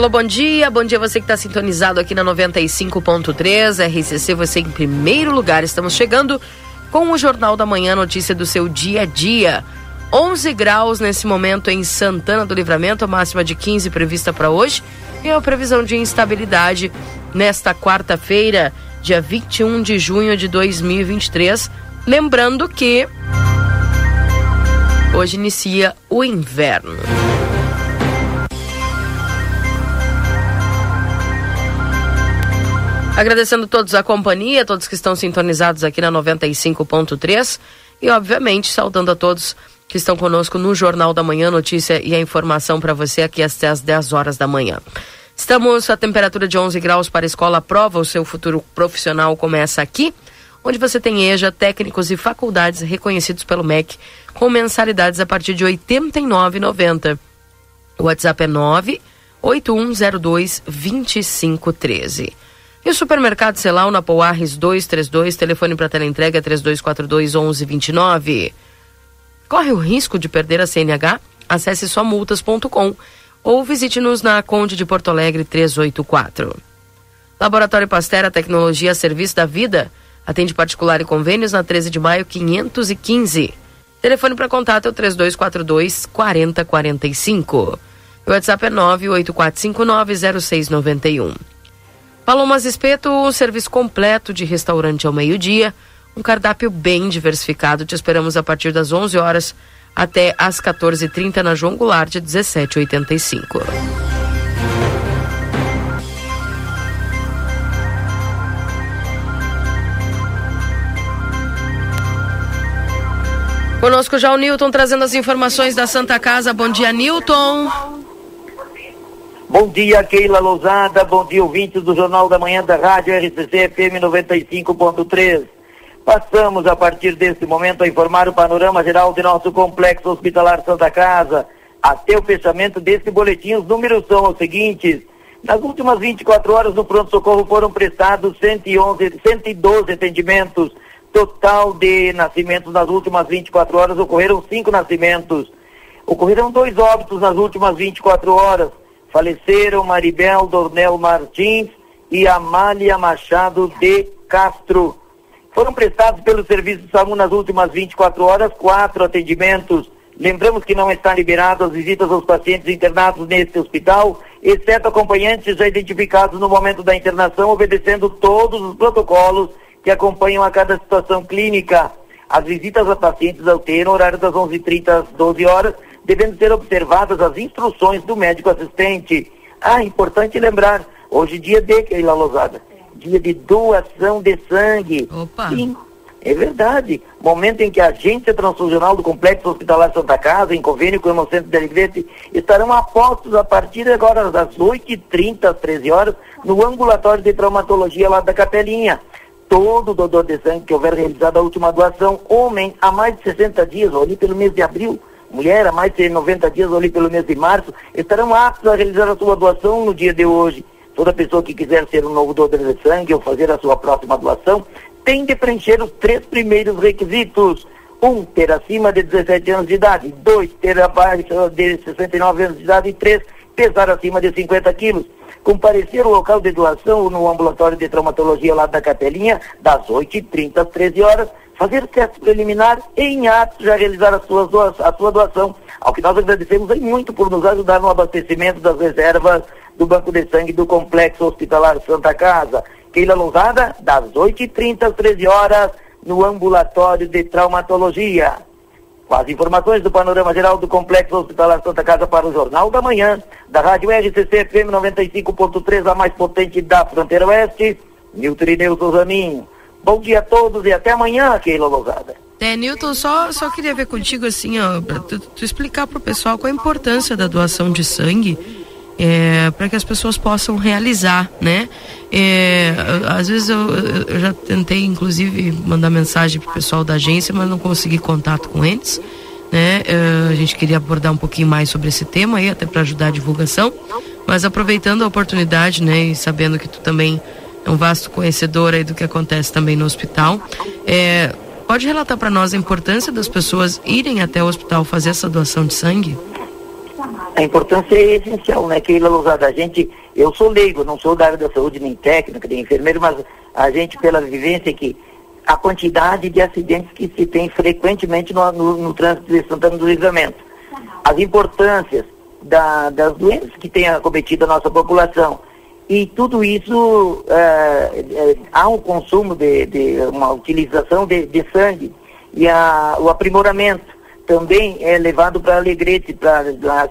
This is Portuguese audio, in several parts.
Alô, bom dia. Bom dia você que está sintonizado aqui na 95.3 RCC, você em primeiro lugar. Estamos chegando com o Jornal da Manhã, notícia do seu dia a dia. 11 graus nesse momento em Santana do Livramento, a máxima de 15 prevista para hoje. E a previsão de instabilidade nesta quarta-feira, dia 21 de junho de 2023. Lembrando que hoje inicia o inverno. Agradecendo todos a companhia, todos que estão sintonizados aqui na 95.3 e, obviamente, saudando a todos que estão conosco no Jornal da Manhã, notícia e a informação para você aqui até às 10 horas da manhã. Estamos a temperatura de 11 graus para a escola prova, o seu futuro profissional começa aqui, onde você tem EJA, técnicos e faculdades reconhecidos pelo MEC, com mensalidades a partir de R$ 89,90. O WhatsApp é 98102 2513. E o supermercado Celal na Poarres 232, telefone para teleentrega 3242 1129. Corre o risco de perder a CNH? Acesse somultas.com ou visite-nos na Conde de Porto Alegre 384. Laboratório Pastera Tecnologia Serviço da Vida atende particular e convênios na 13 de maio 515. Telefone para contato é o 3242 4045. O WhatsApp é 984590691. Palomas Espeto, um serviço completo de restaurante ao meio-dia, um cardápio bem diversificado. Te esperamos a partir das 11 horas até às 14h30 na João Goulart, de 1785. Conosco já o Newton trazendo as informações da Santa Casa. Bom dia, Newton. Bom dia, Keila Lousada. Bom dia, ouvintes do Jornal da Manhã da Rádio RCC FM 95.3. Passamos, a partir desse momento, a informar o panorama geral de nosso complexo hospitalar Santa Casa. Até o fechamento desse boletim, os números são os seguintes. Nas últimas 24 horas no pronto-socorro foram prestados 111, 112 atendimentos. Total de nascimentos nas últimas 24 horas ocorreram cinco nascimentos. Ocorreram dois óbitos nas últimas 24 horas faleceram Maribel Dornel Martins e Amália Machado de Castro. Foram prestados pelo Serviço de Saúde nas últimas 24 horas quatro atendimentos. Lembramos que não estão liberadas as visitas aos pacientes internados neste hospital, exceto acompanhantes já identificados no momento da internação, obedecendo todos os protocolos que acompanham a cada situação clínica. As visitas a pacientes alteram horário das 11h30 às 12 horas devendo ser observadas as instruções do médico assistente. Ah, importante lembrar, hoje é dia de Keila Lozada, dia de doação de sangue. Opa. Sim, é verdade. Momento em que a agência transfusional do Complexo Hospitalar Santa Casa, em convênio com o Hemocentro de Alegrete, estarão apostos a partir de agora das 8h30 às 13 horas no ambulatório de traumatologia lá da Capelinha. Todo doador de sangue que houver realizado a última doação, homem, há mais de 60 dias, ou ali pelo mês de abril, mulher há mais de 90 dias ali pelo mês de março, estarão aptos a realizar a sua doação no dia de hoje. Toda pessoa que quiser ser um novo doador de sangue ou fazer a sua próxima doação tem de preencher os três primeiros requisitos. Um, ter acima de 17 anos de idade. Dois, ter abaixo de 69 anos de idade. E três, pesar acima de 50 quilos. Comparecer ao local de doação no ambulatório de traumatologia lá da Capelinha, das 8h30 às 13 horas, fazer teste preliminar e em atos já realizar a sua, a sua doação. Ao que nós agradecemos muito por nos ajudar no abastecimento das reservas do Banco de Sangue do Complexo Hospitalar Santa Casa. Keila Lousada, das 8h30 às 13 horas, no ambulatório de traumatologia. Com as informações do panorama geral do Complexo Hospitalar Santa Casa para o Jornal da Manhã, da Rádio RCC FM 95.3, a mais potente da fronteira oeste, Nilton Ineu Souzaninho. Bom dia a todos e até amanhã, Keila Lousada. É, Newton, só, só queria ver contigo assim, ó, tu, tu explicar para o pessoal qual a importância da doação de sangue é, para que as pessoas possam realizar, né? É, às vezes eu, eu, já tentei, inclusive, mandar mensagem para o pessoal da agência, mas não consegui contato com eles, né? É, a gente queria abordar um pouquinho mais sobre esse tema aí, até para ajudar a divulgação, mas aproveitando a oportunidade, né, e sabendo que tu também um vasto conhecedor aí do que acontece também no hospital, é, Pode relatar para nós a importância das pessoas irem até o hospital fazer essa doação de sangue? A importância é essencial, né? Que Lousada, a gente, eu sou leigo, não sou da área da saúde, nem técnica, nem enfermeiro, mas a gente, pela vivência que a quantidade de acidentes que se tem frequentemente no, no, no trânsito de Santana do Livramento, as importâncias da, das doenças que tem acometido a nossa população, e tudo isso, é, é, há um consumo de, de uma utilização de, de, sangue e a, o aprimoramento também é levado para Alegrete para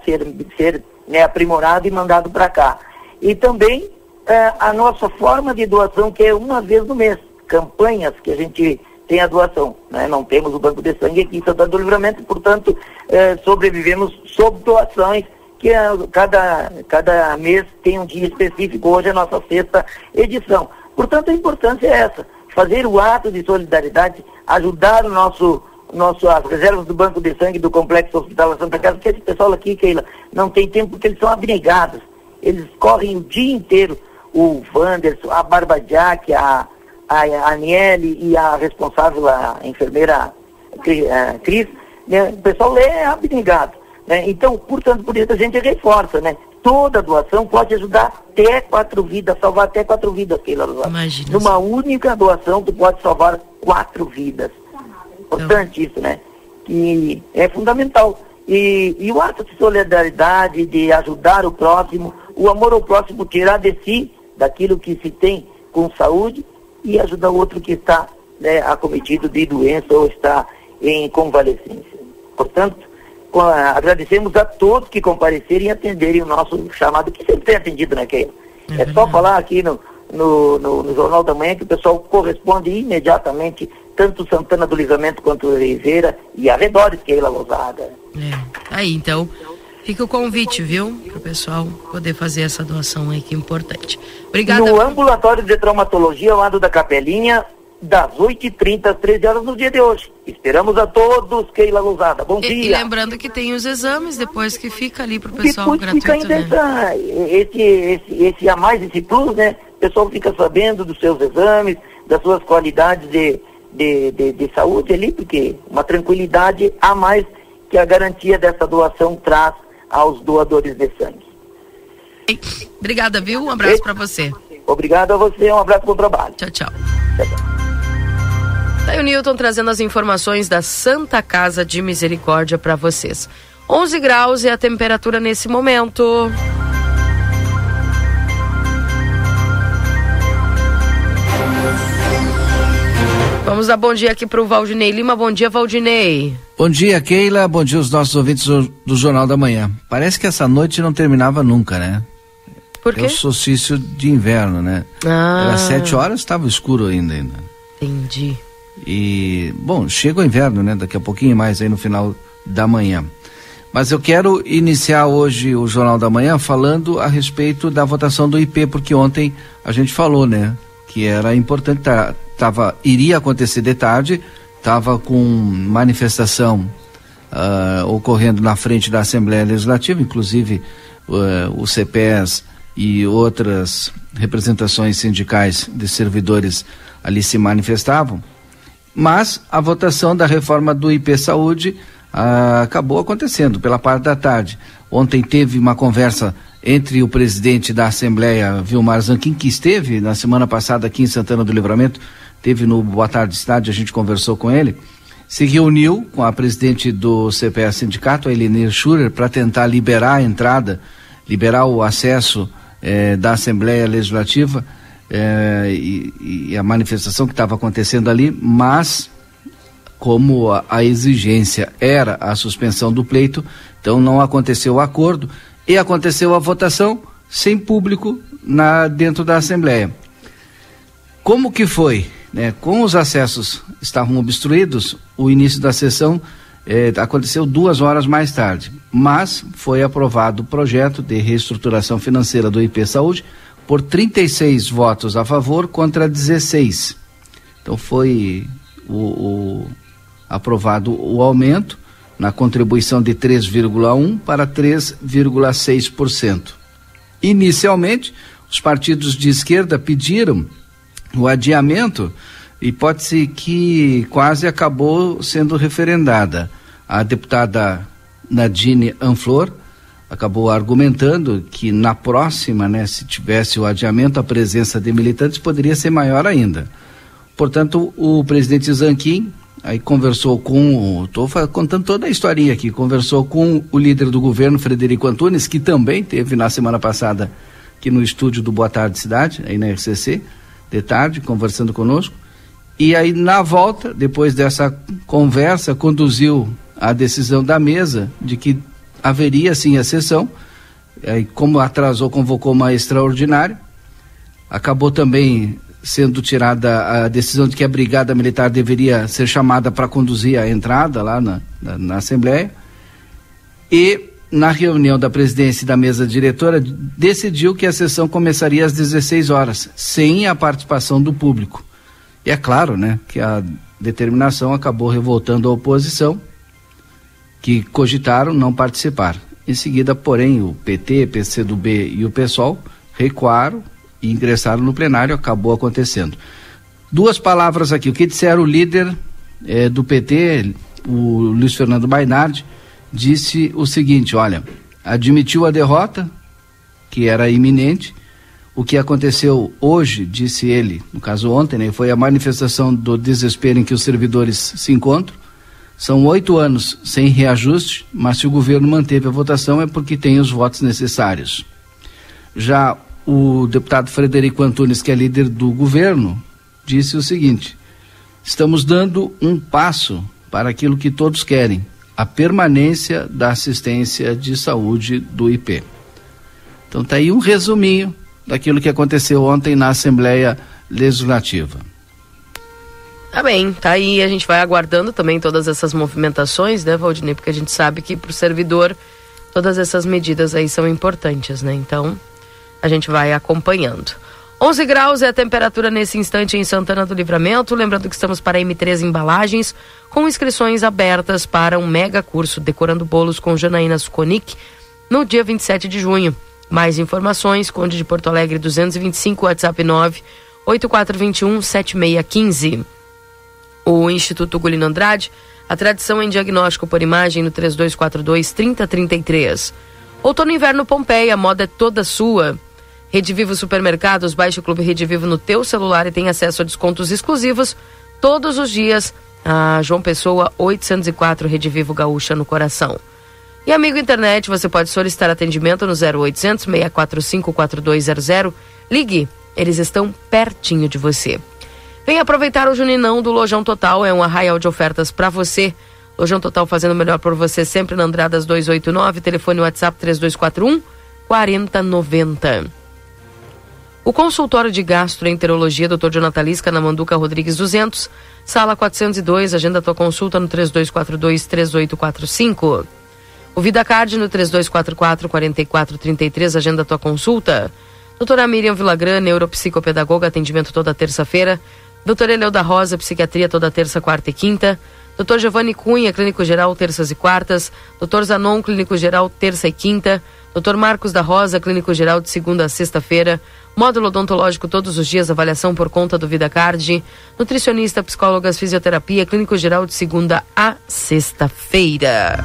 ser, ser né, aprimorado e mandado para cá. E também é, a nossa forma de doação, que é uma vez no mês, campanhas que a gente tem a doação. Né? Não temos o banco de sangue aqui em Santana do Livramento, portanto, é, sobrevivemos sob doações que a, cada, cada mês tem um dia específico, hoje é a nossa sexta edição. Portanto, a importância é essa, fazer o ato de solidariedade, ajudar o nosso, nosso, as reservas do Banco de Sangue do Complexo Hospital Santa Casa, porque esse pessoal aqui, Keila, não tem tempo porque eles são abnegados. Eles correm o dia inteiro, o Wanderson, a Barba Jack, a, a, a Aniele e a responsável, a enfermeira Cris, né? o pessoal é abnegado. Né? Então, portanto, por isso a gente reforça, né? Toda doação pode ajudar até quatro vidas, salvar até quatro vidas, Keila. Imagina. Numa única doação, tu pode salvar quatro vidas. Importante isso, né? Que é fundamental. E, e o ato de solidariedade, de ajudar o próximo, o amor ao próximo tirar de si, daquilo que se tem com saúde, e ajudar o outro que está né, acometido de doença ou está em convalescência. Portanto, agradecemos a todos que compareceram e atenderem o nosso chamado, que sempre tem atendido, né, Keila? É, é só falar aqui no, no, no, no, Jornal da Manhã que o pessoal corresponde imediatamente, tanto Santana do Livramento quanto Oliveira e arredores, Keila Lousada. É. Aí, então, fica o convite, viu, para o pessoal poder fazer essa doação aí, que é importante. Obrigada. No ambulatório de traumatologia, ao lado da capelinha, das 8h30 às 13 horas no dia de hoje. Esperamos a todos, Keila Lousada. Bom e, dia. E lembrando que tem os exames depois que fica ali para o pessoal depois gratuito, fica ainda né? esse, esse, esse a mais, esse plus, né? O pessoal fica sabendo dos seus exames, das suas qualidades de, de, de, de saúde ali, porque uma tranquilidade a mais que a garantia dessa doação traz aos doadores de sangue. Obrigada, viu? Um abraço para você. Obrigado a você, um abraço bom trabalho. Tchau, tchau. tchau, tchau. Tá aí o Newton trazendo as informações da Santa Casa de Misericórdia para vocês. 11 graus é a temperatura nesse momento. Vamos dar bom dia aqui para o Valdinei Lima. Bom dia, Valdinei. Bom dia, Keila. Bom dia aos nossos ouvintes do, Jornal da Manhã. Parece que essa noite não terminava nunca, né? Por quê? É o solstício de inverno, né? Ah. Era sete horas, estava escuro ainda, ainda. Entendi. E, bom, chega o inverno, né? Daqui a pouquinho mais aí no final da manhã. Mas eu quero iniciar hoje o Jornal da Manhã falando a respeito da votação do IP, porque ontem a gente falou, né? Que era importante, tá, tava, iria acontecer de tarde, estava com manifestação uh, ocorrendo na frente da Assembleia Legislativa, inclusive uh, o e outras representações sindicais de servidores ali se manifestavam mas a votação da reforma do IP Saúde ah, acabou acontecendo pela parte da tarde. Ontem teve uma conversa entre o presidente da Assembleia, Vilmar Zanquim, que esteve na semana passada aqui em Santana do Livramento, teve no Boa Tarde Cidade, a gente conversou com ele, se reuniu com a presidente do CPS Sindicato, a Elenir Schurer, para tentar liberar a entrada, liberar o acesso eh, da Assembleia Legislativa é, e, e, a manifestação que estava acontecendo ali, mas como a, a, exigência era a suspensão do pleito, então não aconteceu o acordo e aconteceu a votação sem público na dentro da Assembleia. Como que foi? Né? Com os acessos estavam obstruídos, o início da sessão eh, aconteceu duas horas mais tarde, mas foi aprovado o projeto de reestruturação financeira do IP Saúde por 36 votos a favor contra 16. Então foi o, o aprovado o aumento na contribuição de 3,1 para 3,6%. Inicialmente, os partidos de esquerda pediram o adiamento, hipótese que quase acabou sendo referendada. A deputada Nadine Anflor acabou argumentando que na próxima, né, se tivesse o adiamento, a presença de militantes poderia ser maior ainda. Portanto, o presidente Zanquim aí conversou com, estou contando toda a historinha aqui, conversou com o líder do governo, Frederico Antunes, que também teve na semana passada aqui no estúdio do Boa Tarde Cidade, aí na RCC, de tarde, conversando conosco. E aí, na volta, depois dessa conversa, conduziu a decisão da mesa de que haveria sim a sessão. Aí, como atrasou, convocou uma extraordinária. Acabou também sendo tirada a decisão de que a Brigada Militar deveria ser chamada para conduzir a entrada lá na, na, na Assembleia. E na reunião da presidência e da mesa diretora, decidiu que a sessão começaria às 16 horas, sem a participação do público. E é claro, né, que a determinação acabou revoltando a oposição, que cogitaram não participar. Em seguida, porém, o PT, PCdoB e o PSOL recuaram e ingressaram no plenário, acabou acontecendo. Duas palavras aqui, o que disseram o líder eh, do PT, o Luiz Fernando Bainardi, disse o seguinte: olha, admitiu a derrota, que era iminente. O que aconteceu hoje, disse ele, no caso ontem, né, foi a manifestação do desespero em que os servidores se encontram. São oito anos sem reajuste, mas se o governo manteve a votação é porque tem os votos necessários. Já o deputado Frederico Antunes, que é líder do governo, disse o seguinte: estamos dando um passo para aquilo que todos querem, a permanência da assistência de saúde do IP. Então tá aí um resuminho daquilo que aconteceu ontem na Assembleia Legislativa. Tá bem, tá aí, a gente vai aguardando também todas essas movimentações, né, Valdinei, porque a gente sabe que para o servidor todas essas medidas aí são importantes, né? Então, a gente vai acompanhando. 11 graus é a temperatura nesse instante em Santana do Livramento. Lembrando que estamos para M3 Embalagens, com inscrições abertas para um mega curso Decorando Bolos com Janaína Suconic no dia 27 de junho. Mais informações, Conde de Porto Alegre 225, WhatsApp 9 8421 7615. O Instituto Gulino Andrade, a tradição em diagnóstico por imagem no 3242 3033. Outono Inverno Pompeia, a moda é toda sua. Rede Vivo Supermercados, baixe o Clube Rede Vivo no teu celular e tem acesso a descontos exclusivos todos os dias. A João Pessoa 804 Rede Vivo Gaúcha no coração. E amigo internet, você pode solicitar atendimento no 0800 645 4200. Ligue, eles estão pertinho de você. Vem aproveitar o Juninão do Lojão Total, é um arraial de ofertas para você. Lojão Total fazendo melhor por você sempre na Andradas 289, telefone WhatsApp 3241 4090. O consultório de gastroenterologia Dr. Jonathan Lisca na Manduca Rodrigues 200, sala 402, agenda tua consulta no 3242 3845. O Vida Card no 3244 4433, agenda tua consulta. Doutora Miriam Vilagran, neuropsicopedagoga, atendimento toda terça-feira. Doutora Eleu da Rosa, psiquiatria toda terça, quarta e quinta. Doutor Giovanni Cunha, clínico geral, terças e quartas. Doutor Zanon, clínico geral, terça e quinta. Doutor Marcos da Rosa, clínico geral, de segunda a sexta-feira. Módulo odontológico todos os dias, avaliação por conta do VidaCard. Nutricionista, psicólogas, fisioterapia, clínico geral de segunda a sexta-feira.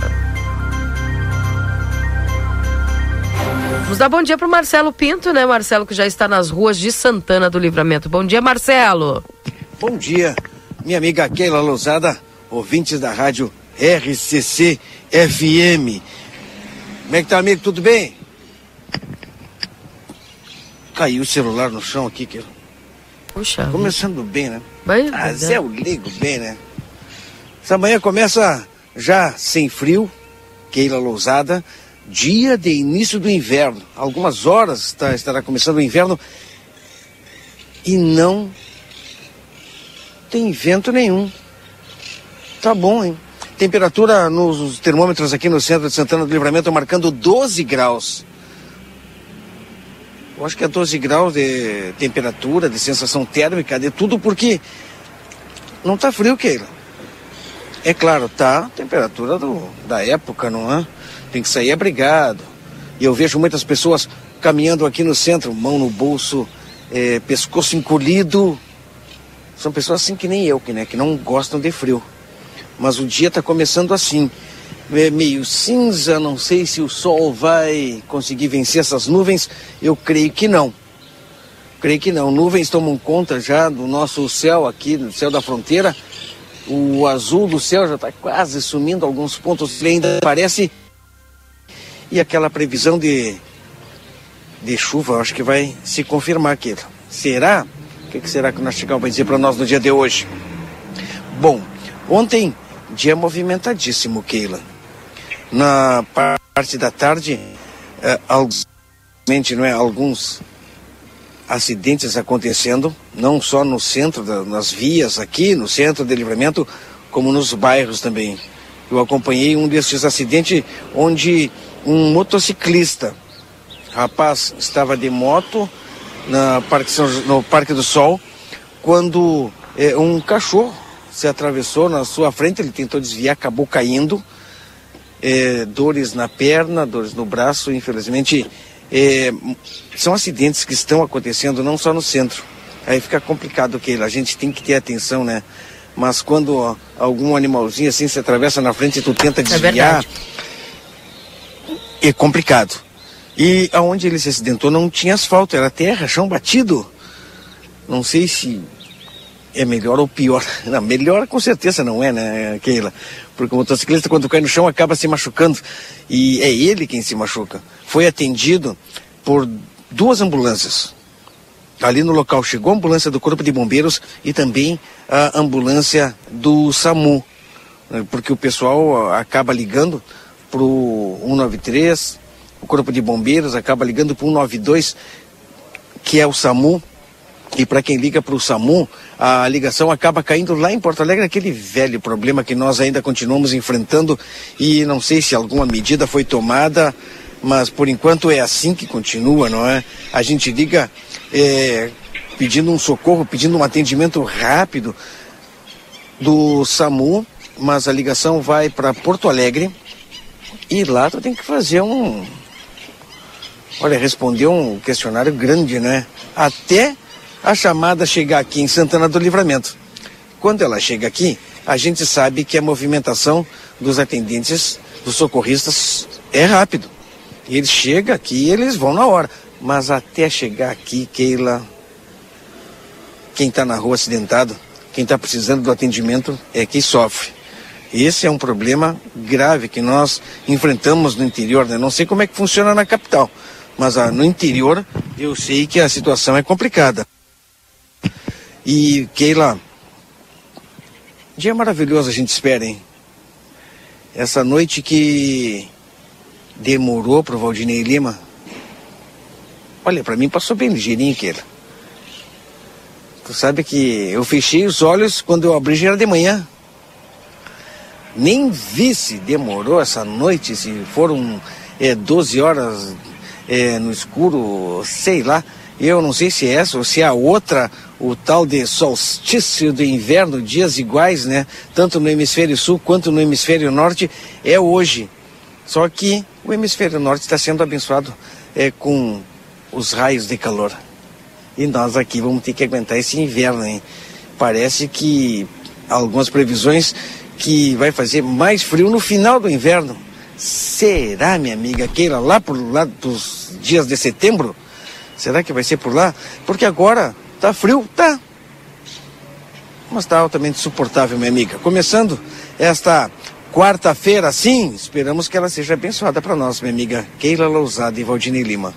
Vamos dar bom dia para o Marcelo Pinto, né? Marcelo que já está nas ruas de Santana do Livramento. Bom dia, Marcelo. Bom dia, minha amiga Keila Lousada, ouvintes da rádio RCC FM. Como é que tá, amigo? Tudo bem? Caiu o celular no chão aqui, que Puxa. Começando bem, né? Vai, ah, Zé, eu ligo bem, né? Essa manhã começa já sem frio, Keila Lousada, dia de início do inverno. Algumas horas está, estará começando o inverno e não tem vento nenhum. Tá bom, hein? Temperatura nos termômetros aqui no centro de Santana do Livramento marcando 12 graus. Eu acho que é 12 graus de temperatura, de sensação térmica, de tudo, porque não tá frio, Keila. É claro, tá temperatura do, da época, não é? Tem que sair abrigado. E eu vejo muitas pessoas caminhando aqui no centro, mão no bolso, é, pescoço encolhido. São pessoas assim que nem eu, que, né, que não gostam de frio. Mas o dia está começando assim, é meio cinza, não sei se o sol vai conseguir vencer essas nuvens, eu creio que não. Creio que não. Nuvens tomam conta já do nosso céu aqui, do céu da fronteira. O azul do céu já está quase sumindo, alguns pontos ainda aparece. E aquela previsão de de chuva, acho que vai se confirmar aqui. Será? O que, será que o Nastigal vai dizer para nós no dia de hoje? Bom, ontem, dia movimentadíssimo, Keila. Na parte da tarde, é, alguns, não é, alguns acidentes acontecendo, não só no centro, da, nas vias aqui, no centro de livramento, como nos bairros também. Eu acompanhei um desses acidentes onde um motociclista rapaz estava de moto na Parque São, no Parque do Sol quando é, um cachorro se atravessou na sua frente, ele tentou desviar, acabou caindo. É, dores na perna, dores no braço, infelizmente. É, são acidentes que estão acontecendo não só no centro. Aí fica complicado que a gente tem que ter atenção, né? Mas quando ó, algum animalzinho assim se atravessa na frente e tu tenta desviar, é, é complicado. E aonde ele se acidentou não tinha asfalto, era terra, chão batido. Não sei se é melhor ou pior. Não, melhor com certeza não é, né, Keila? Porque o motociclista, quando cai no chão, acaba se machucando. E é ele quem se machuca. Foi atendido por duas ambulâncias. Ali no local chegou a ambulância do Corpo de Bombeiros e também a ambulância do SAMU. Né, porque o pessoal acaba ligando para o 193, o Corpo de Bombeiros acaba ligando para o 192, que é o SAMU, e para quem liga para o SAMU, a ligação acaba caindo lá em Porto Alegre, aquele velho problema que nós ainda continuamos enfrentando. E não sei se alguma medida foi tomada, mas por enquanto é assim que continua, não é? A gente liga é, pedindo um socorro, pedindo um atendimento rápido do SAMU, mas a ligação vai para Porto Alegre. E lá tu tem que fazer um, Olha, respondeu um questionário grande, né? Até a chamada chegar aqui em Santana do Livramento. Quando ela chega aqui, a gente sabe que a movimentação dos atendentes, dos socorristas, é rápido. Eles chegam aqui e eles vão na hora. Mas até chegar aqui, Keila, quem está na rua acidentado, quem está precisando do atendimento é quem sofre. Esse é um problema grave que nós enfrentamos no interior, né? Não sei como é que funciona na capital, mas ah, no interior eu sei que a situação é complicada. E Keila, dia maravilhoso a gente espera, hein? Essa noite que demorou para o Valdinei Lima, olha, para mim passou bem ligeirinho, Keila. Tu sabe que eu fechei os olhos quando eu abri já era de manhã. Nem vi se demorou essa noite, se foram é, 12 horas é, no escuro, sei lá. Eu não sei se é essa ou se é a outra, o tal de solstício do inverno, dias iguais, né? Tanto no hemisfério sul quanto no hemisfério norte, é hoje. Só que o hemisfério norte está sendo abençoado é, com os raios de calor. E nós aqui vamos ter que aguentar esse inverno, hein? Parece que algumas previsões que vai fazer mais frio no final do inverno. Será, minha amiga Keila, lá por lá dos dias de setembro? Será que vai ser por lá? Porque agora tá frio, tá. Mas tá altamente suportável, minha amiga. Começando esta quarta-feira, sim, esperamos que ela seja abençoada para nós, minha amiga Keila Lousada e Valdine Lima.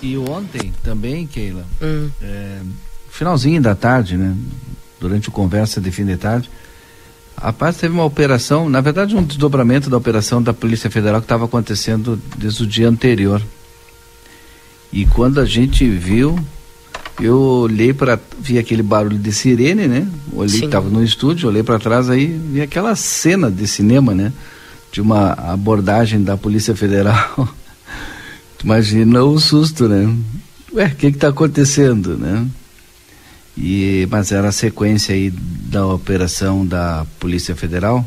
E ontem também, Keila, hum. é, finalzinho da tarde, né? Durante o conversa de fim de tarde, a paz teve uma operação, na verdade um desdobramento da operação da Polícia Federal que estava acontecendo desde o dia anterior. E quando a gente viu, Eu olhei para vi aquele barulho de sirene, né? Olhei, estava no estúdio, olhei para trás aí vi aquela cena de cinema, né? De uma abordagem da Polícia Federal. Imagina o susto, né? Ué, o que está acontecendo, né? E, mas era a sequência aí da operação da Polícia Federal.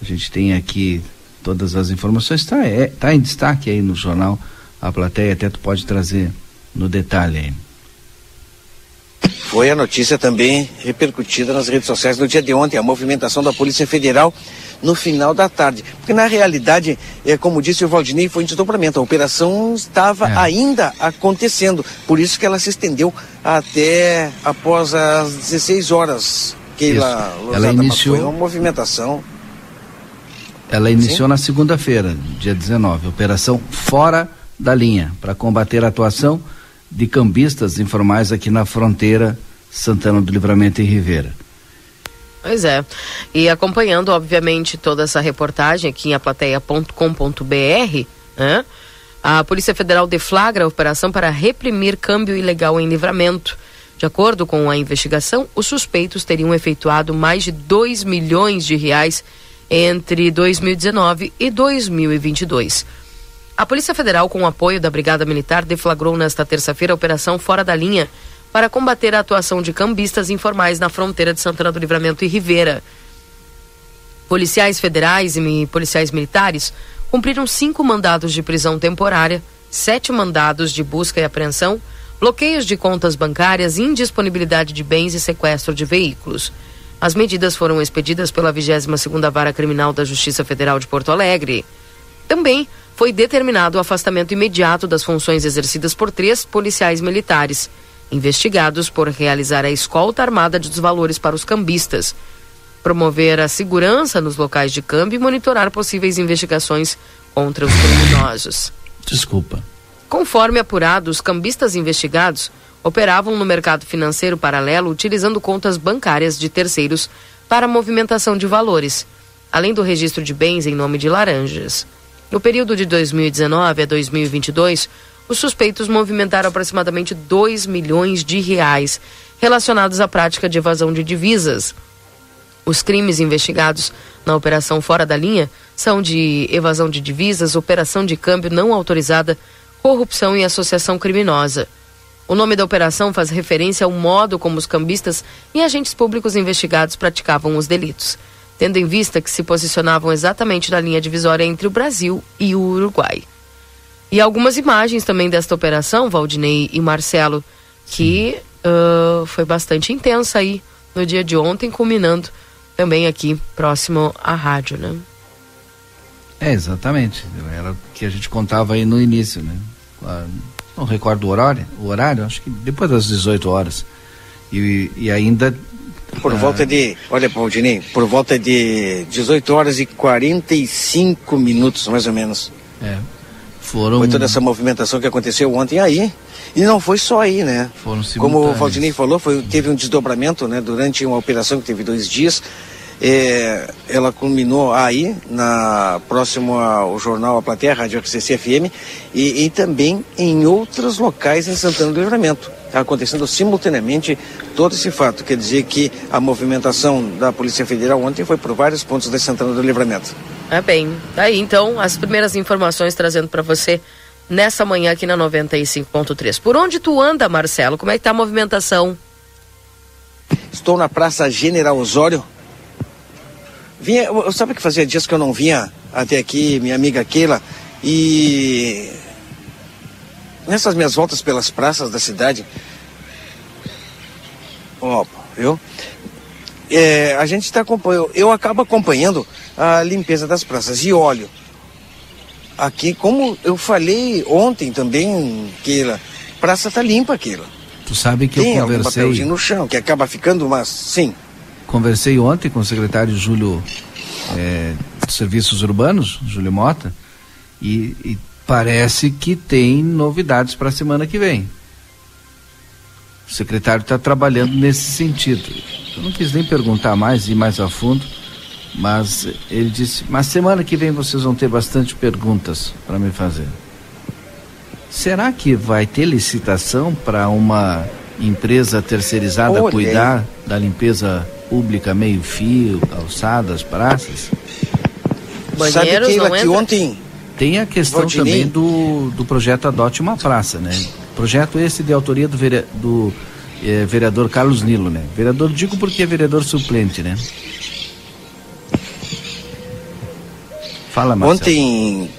A gente tem aqui todas as informações, está é, tá em destaque aí no jornal. A plateia até tu pode trazer no detalhe aí. Foi a notícia também repercutida nas redes sociais no dia de ontem, a movimentação da Polícia Federal no final da tarde. Porque na realidade, é, como disse o Valdinei, foi um desdobramento. A operação estava é. ainda acontecendo. Por isso que ela se estendeu até após as 16 horas. Que ela, ela iniciou foi uma movimentação. Ela iniciou Sim? na segunda-feira, dia 19, operação fora da linha, para combater a atuação de cambistas informais aqui na fronteira Santana do Livramento e Ribeira. Pois é. E acompanhando, obviamente, toda essa reportagem aqui em aplateia.com.br, né? a Polícia Federal deflagra a operação para reprimir câmbio ilegal em livramento. De acordo com a investigação, os suspeitos teriam efetuado mais de 2 milhões de reais entre 2019 e 2022. A Polícia Federal, com o apoio da Brigada Militar, deflagrou nesta terça-feira a Operação Fora da Linha para combater a atuação de cambistas informais na fronteira de Santana do Livramento e Ribeira. Policiais federais e policiais militares cumpriram cinco mandados de prisão temporária, sete mandados de busca e apreensão, bloqueios de contas bancárias, indisponibilidade de bens e sequestro de veículos. As medidas foram expedidas pela 22ª Vara Criminal da Justiça Federal de Porto Alegre. Também foi determinado o afastamento imediato das funções exercidas por três policiais militares, investigados por realizar a escolta armada dos valores para os cambistas, promover a segurança nos locais de câmbio e monitorar possíveis investigações contra os criminosos. Desculpa. Conforme apurado, os cambistas investigados operavam no mercado financeiro paralelo utilizando contas bancárias de terceiros para movimentação de valores, além do registro de bens em nome de laranjas. No período de 2019 a 2022, os suspeitos movimentaram aproximadamente 2 milhões de reais relacionados à prática de evasão de divisas. Os crimes investigados na operação Fora da Linha são de evasão de divisas, operação de câmbio não autorizada, corrupção e associação criminosa. O nome da operação faz referência ao modo como os cambistas e agentes públicos investigados praticavam os delitos tendo em vista que se posicionavam exatamente na linha divisória entre o Brasil e o Uruguai. E algumas imagens também desta operação, Valdinei e Marcelo, que uh, foi bastante intensa aí no dia de ontem, culminando também aqui próximo à rádio, né? É, exatamente. Era o que a gente contava aí no início, né? Não recordo o horário, o horário, acho que depois das 18 horas. E, e ainda por volta de, olha, Paulinho, por volta de 18 horas e 45 minutos, mais ou menos. É. Foram... Foi toda essa movimentação que aconteceu ontem aí. E não foi só aí, né? Foram Como o Valdinei falou, foi, teve um desdobramento, né? Durante uma operação que teve dois dias. É, ela culminou aí, na próximo ao jornal A Plateia, Rádio RCC FM, e, e também em outros locais em Santana do Livramento. Está acontecendo simultaneamente todo esse fato. Quer dizer que a movimentação da Polícia Federal ontem foi por vários pontos da Santana do Livramento. É bem, daí então as primeiras informações trazendo para você nessa manhã aqui na 95.3. Por onde tu anda, Marcelo? Como é que tá a movimentação? Estou na Praça General Osório, Vinha, sabe que fazia dias que eu não vinha até aqui, minha amiga Keila, e nessas minhas voltas pelas praças da cidade, ó, viu? É, a gente está acompanhando, eu acabo acompanhando a limpeza das praças e olho. Aqui, como eu falei ontem também, Keila, praça tá limpa, Keila. Tu sabe que Tem eu conversei... Tem papelzinho no chão, que acaba ficando, mas sim. Conversei ontem com o secretário Júlio é, de Serviços Urbanos, Júlio Mota, e, e parece que tem novidades para a semana que vem. O secretário está trabalhando nesse sentido. Eu não quis nem perguntar mais, ir mais a fundo, mas ele disse: Mas semana que vem vocês vão ter bastante perguntas para me fazer. Será que vai ter licitação para uma empresa terceirizada Olhei. cuidar da limpeza pública, meio-fio, calçadas, praças? Banheiros Sabe, Keila, que ontem. Tem a questão também do, do projeto Adote uma Praça, né? Projeto esse de autoria do, vere, do eh, vereador Carlos Nilo, né? Vereador, digo porque é vereador suplente, né? Fala, Marcelo. Ontem,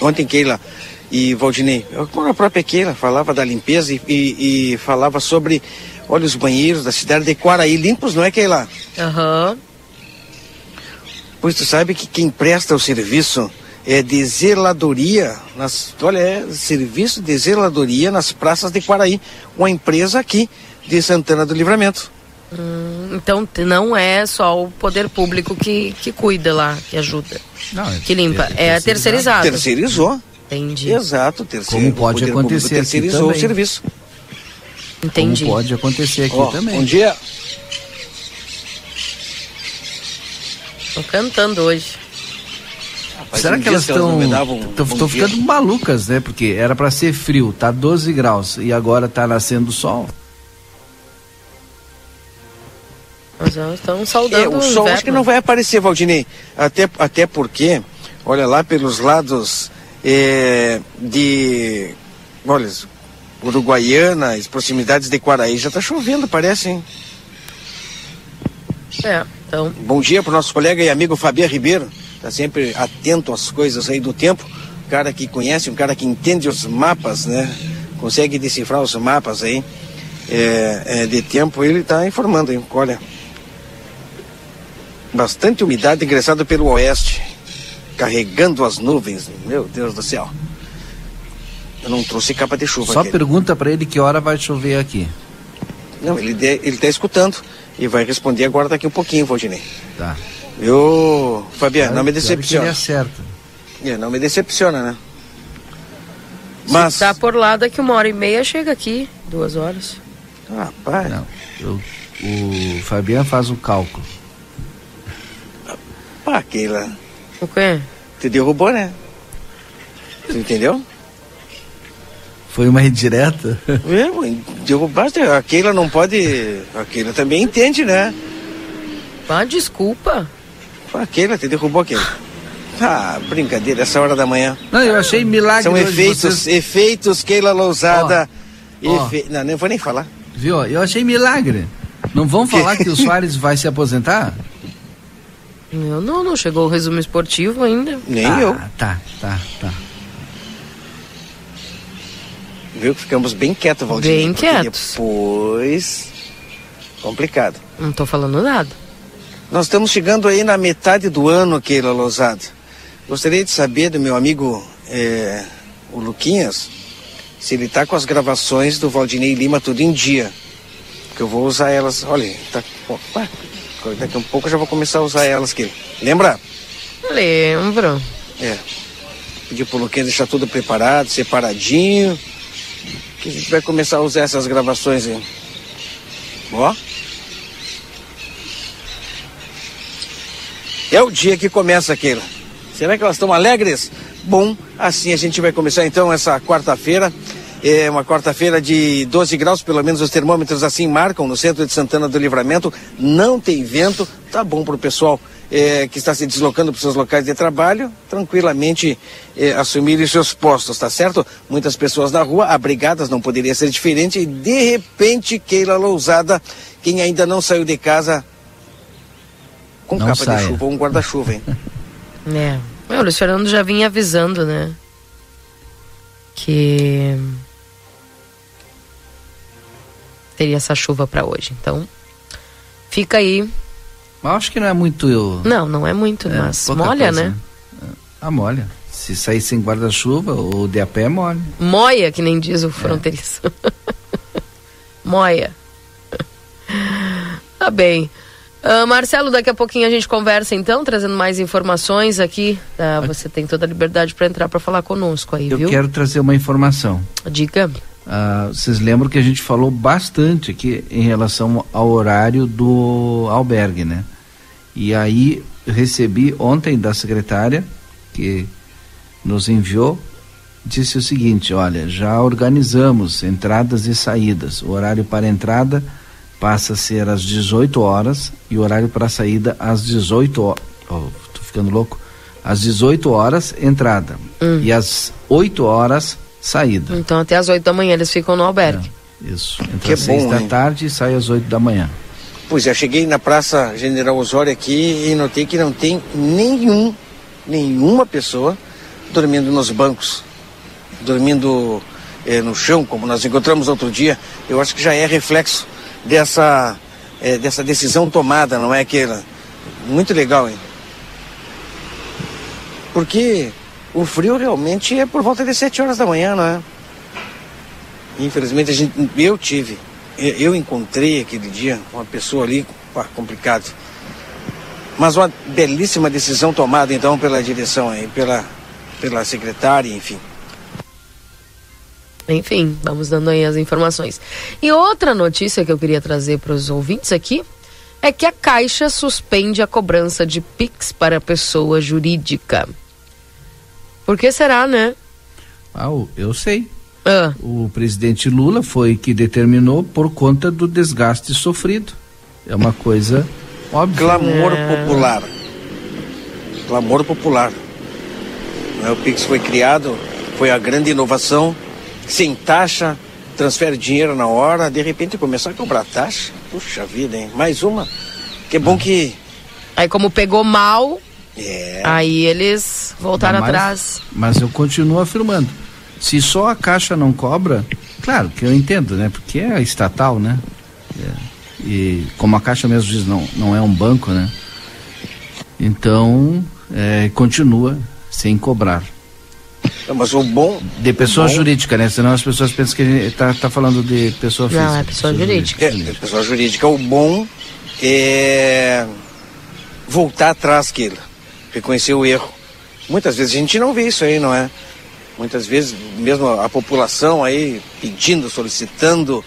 ontem, Keila e Valdinei, a própria Keila falava da limpeza e, e, e, falava sobre, olha, os banheiros da cidade de Quaraí limpos, não é, Keila? Aham. Uhum. Pois tu sabe que quem presta o serviço é de zeladoria, nas, olha, é serviço de zeladoria nas praças de Quaraí, uma empresa aqui de Santana do Livramento. Hum, então não é só o poder público que, que cuida lá, que ajuda, não, é que limpa, é, é terceirizado. Terceirizou. Entendi. Exato, terceiro. Como pode acontecer terceirizou o serviço. Entendi. Como pode acontecer aqui oh, também. Bom dia. Tô cantando hoje. Rapaz, Será que elas estão estão ficando malucas, né? Porque era para ser frio, tá 12 graus e agora tá nascendo sol. Elas estão saudando é, o, o sol inverno. acho que não vai aparecer, Valdinei. Até, até porque, olha lá pelos lados é, de. Olha, Uruguaiana, as proximidades de Quaraí já está chovendo, parece, hein? É. Então... Bom dia para o nosso colega e amigo Fabiano Ribeiro, está sempre atento às coisas aí do tempo, um cara que conhece, um cara que entende os mapas, né? Consegue decifrar os mapas aí é, é, de tempo, ele está informando, hein? Olha, bastante umidade ingressada pelo oeste, carregando as nuvens, meu Deus do céu. Eu não trouxe capa de chuva. Só aqui. pergunta para ele que hora vai chover aqui. Não, ele ele está escutando e vai responder agora daqui um pouquinho, Valdinei. Tá. Eu, Fabiano, não me decepciona. certo. É, não me decepciona, né? Mas... Se tá por lá, daqui uma hora e meia chega aqui, duas horas. Ah, pai. Não, eu, o Fabiano faz o cálculo. Pá, Keila. O quê? Te derrubou, né? Você entendeu? Foi uma indireta? É, derrubaste. A Keila não pode. A Keila também entende, né? Ah, desculpa. A Keila te derrubou, Keila. Ah, brincadeira, essa hora da manhã. Não, eu achei milagre. São efeitos, vocês... efeitos, Keila Lousada. Oh, Efe... oh. Não, nem vou nem falar. Viu? Eu achei milagre. Não vão falar que o Soares vai se aposentar? Eu não, não chegou o resumo esportivo ainda. Nem ah, eu. Tá, tá, tá. Viu que ficamos bem quietos, Valdir. Bem quietos. Depois. Complicado. Não tô falando nada. Nós estamos chegando aí na metade do ano, Keila Lousada. Gostaria de saber do meu amigo, é, o Luquinhas, se ele tá com as gravações do Valdinei Lima tudo em dia. Que eu vou usar elas. Olha, tá. Opa, daqui a um pouco eu já vou começar a usar elas, aqui. Lembra? Lembro. É. Pedir pro Luquinhas deixar tudo preparado, separadinho que a gente vai começar a usar essas gravações aí. Ó. É o dia que começa aquilo. Será que elas estão alegres? Bom, assim a gente vai começar então essa quarta-feira. É uma quarta-feira de 12 graus, pelo menos os termômetros assim marcam no centro de Santana do Livramento. Não tem vento, tá bom para o pessoal é, que está se deslocando para os seus locais de trabalho, tranquilamente é, assumirem seus postos, tá certo? Muitas pessoas na rua, abrigadas, não poderia ser diferente, e de repente, Keila Lousada, quem ainda não saiu de casa, com não capa saia. de chuva ou um guarda-chuva, hein? É. O Luiz Fernando já vinha avisando, né? Que teria essa chuva para hoje. Então, fica aí mas acho que não é muito. Eu... Não, não é muito, é, mas molha, coisa, né? Ah, molha. Se sair sem guarda-chuva ou de a pé, molha. Moia, que nem diz o fronteiriço. É. Moia. tá bem. Uh, Marcelo, daqui a pouquinho a gente conversa então, trazendo mais informações aqui. Uh, você tem toda a liberdade para entrar para falar conosco aí, Eu viu? Eu quero trazer uma informação. Diga. Uh, vocês lembram que a gente falou bastante aqui em relação ao horário do albergue, né? E aí recebi ontem da secretária, que nos enviou disse o seguinte: olha, já organizamos entradas e saídas. O horário para entrada passa a ser às 18 horas e o horário para saída às 18 horas. Oh, tô ficando louco. Às 18 horas, entrada. Hum. E às 8 horas, saída. Então até às 8 da manhã eles ficam no albergue. É, isso. Entra que às 6 bom, da hein? tarde e sai às 8 da manhã. Pois é, cheguei na Praça General Osório aqui e notei que não tem nenhum, nenhuma pessoa dormindo nos bancos, dormindo eh, no chão, como nós encontramos outro dia. Eu acho que já é reflexo dessa, eh, dessa decisão tomada, não é aquela? Muito legal, hein? Porque o frio realmente é por volta de 7 horas da manhã, não é? Infelizmente a gente, eu tive eu encontrei aquele dia uma pessoa ali, complicado. Mas uma belíssima decisão tomada então pela direção aí, pela, pela secretária, enfim. Enfim, vamos dando aí as informações. E outra notícia que eu queria trazer para os ouvintes aqui é que a Caixa suspende a cobrança de PIX para pessoa jurídica. Por que será, né? Ah, eu sei. Ah. O presidente Lula foi que determinou por conta do desgaste sofrido. É uma coisa óbvia. Clamor é. popular. Clamor popular. É, o Pix foi criado, foi a grande inovação, sem taxa, transfere dinheiro na hora, de repente começar a cobrar taxa. Puxa vida, hein? Mais uma. Que bom que. Aí como pegou mal, é. aí eles voltaram mas, atrás. Mas eu continuo afirmando se só a Caixa não cobra, claro que eu entendo, né? Porque é estatal, né? É, e como a Caixa mesmo diz, não, não é um banco, né? Então, é, continua sem cobrar. Mas o bom. De pessoa bom... jurídica, né? Senão as pessoas pensam que a gente está tá falando de pessoa física. Não, é pessoa, pessoa jurídica. jurídica. É, é, pessoa jurídica. O bom é voltar atrás, Keila. Reconhecer o erro. Muitas vezes a gente não vê isso aí, não é? Muitas vezes, mesmo a população aí pedindo, solicitando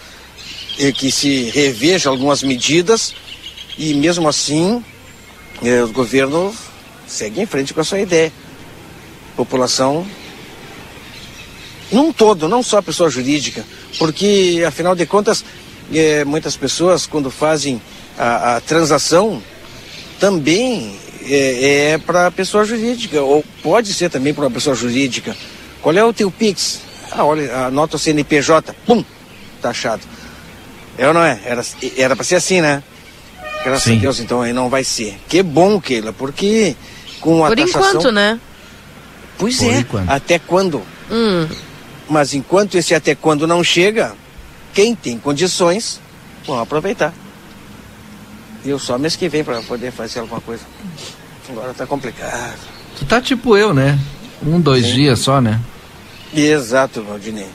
eh, que se reveja algumas medidas e mesmo assim eh, os governos seguem em frente com a sua ideia. População num todo, não só a pessoa jurídica, porque afinal de contas eh, muitas pessoas quando fazem a, a transação também é, é para a pessoa jurídica, ou pode ser também para uma pessoa jurídica. Qual é o teu Pix? Ah, olha, anota o CNPJ, pum, taxado. É ou não é? Era, era pra ser assim, né? Graças Sim. a Deus, então aí não vai ser. Que bom, Keila, porque com a Por taxação... enquanto, né? Pois Por é, enquanto. até quando? Hum. Mas enquanto esse até quando não chega, quem tem condições, vão aproveitar. E eu só mês que vem para poder fazer alguma coisa. Agora tá complicado. Tu tá tipo eu, né? Um, dois Sim. dias só, né? Exato, Valdinei.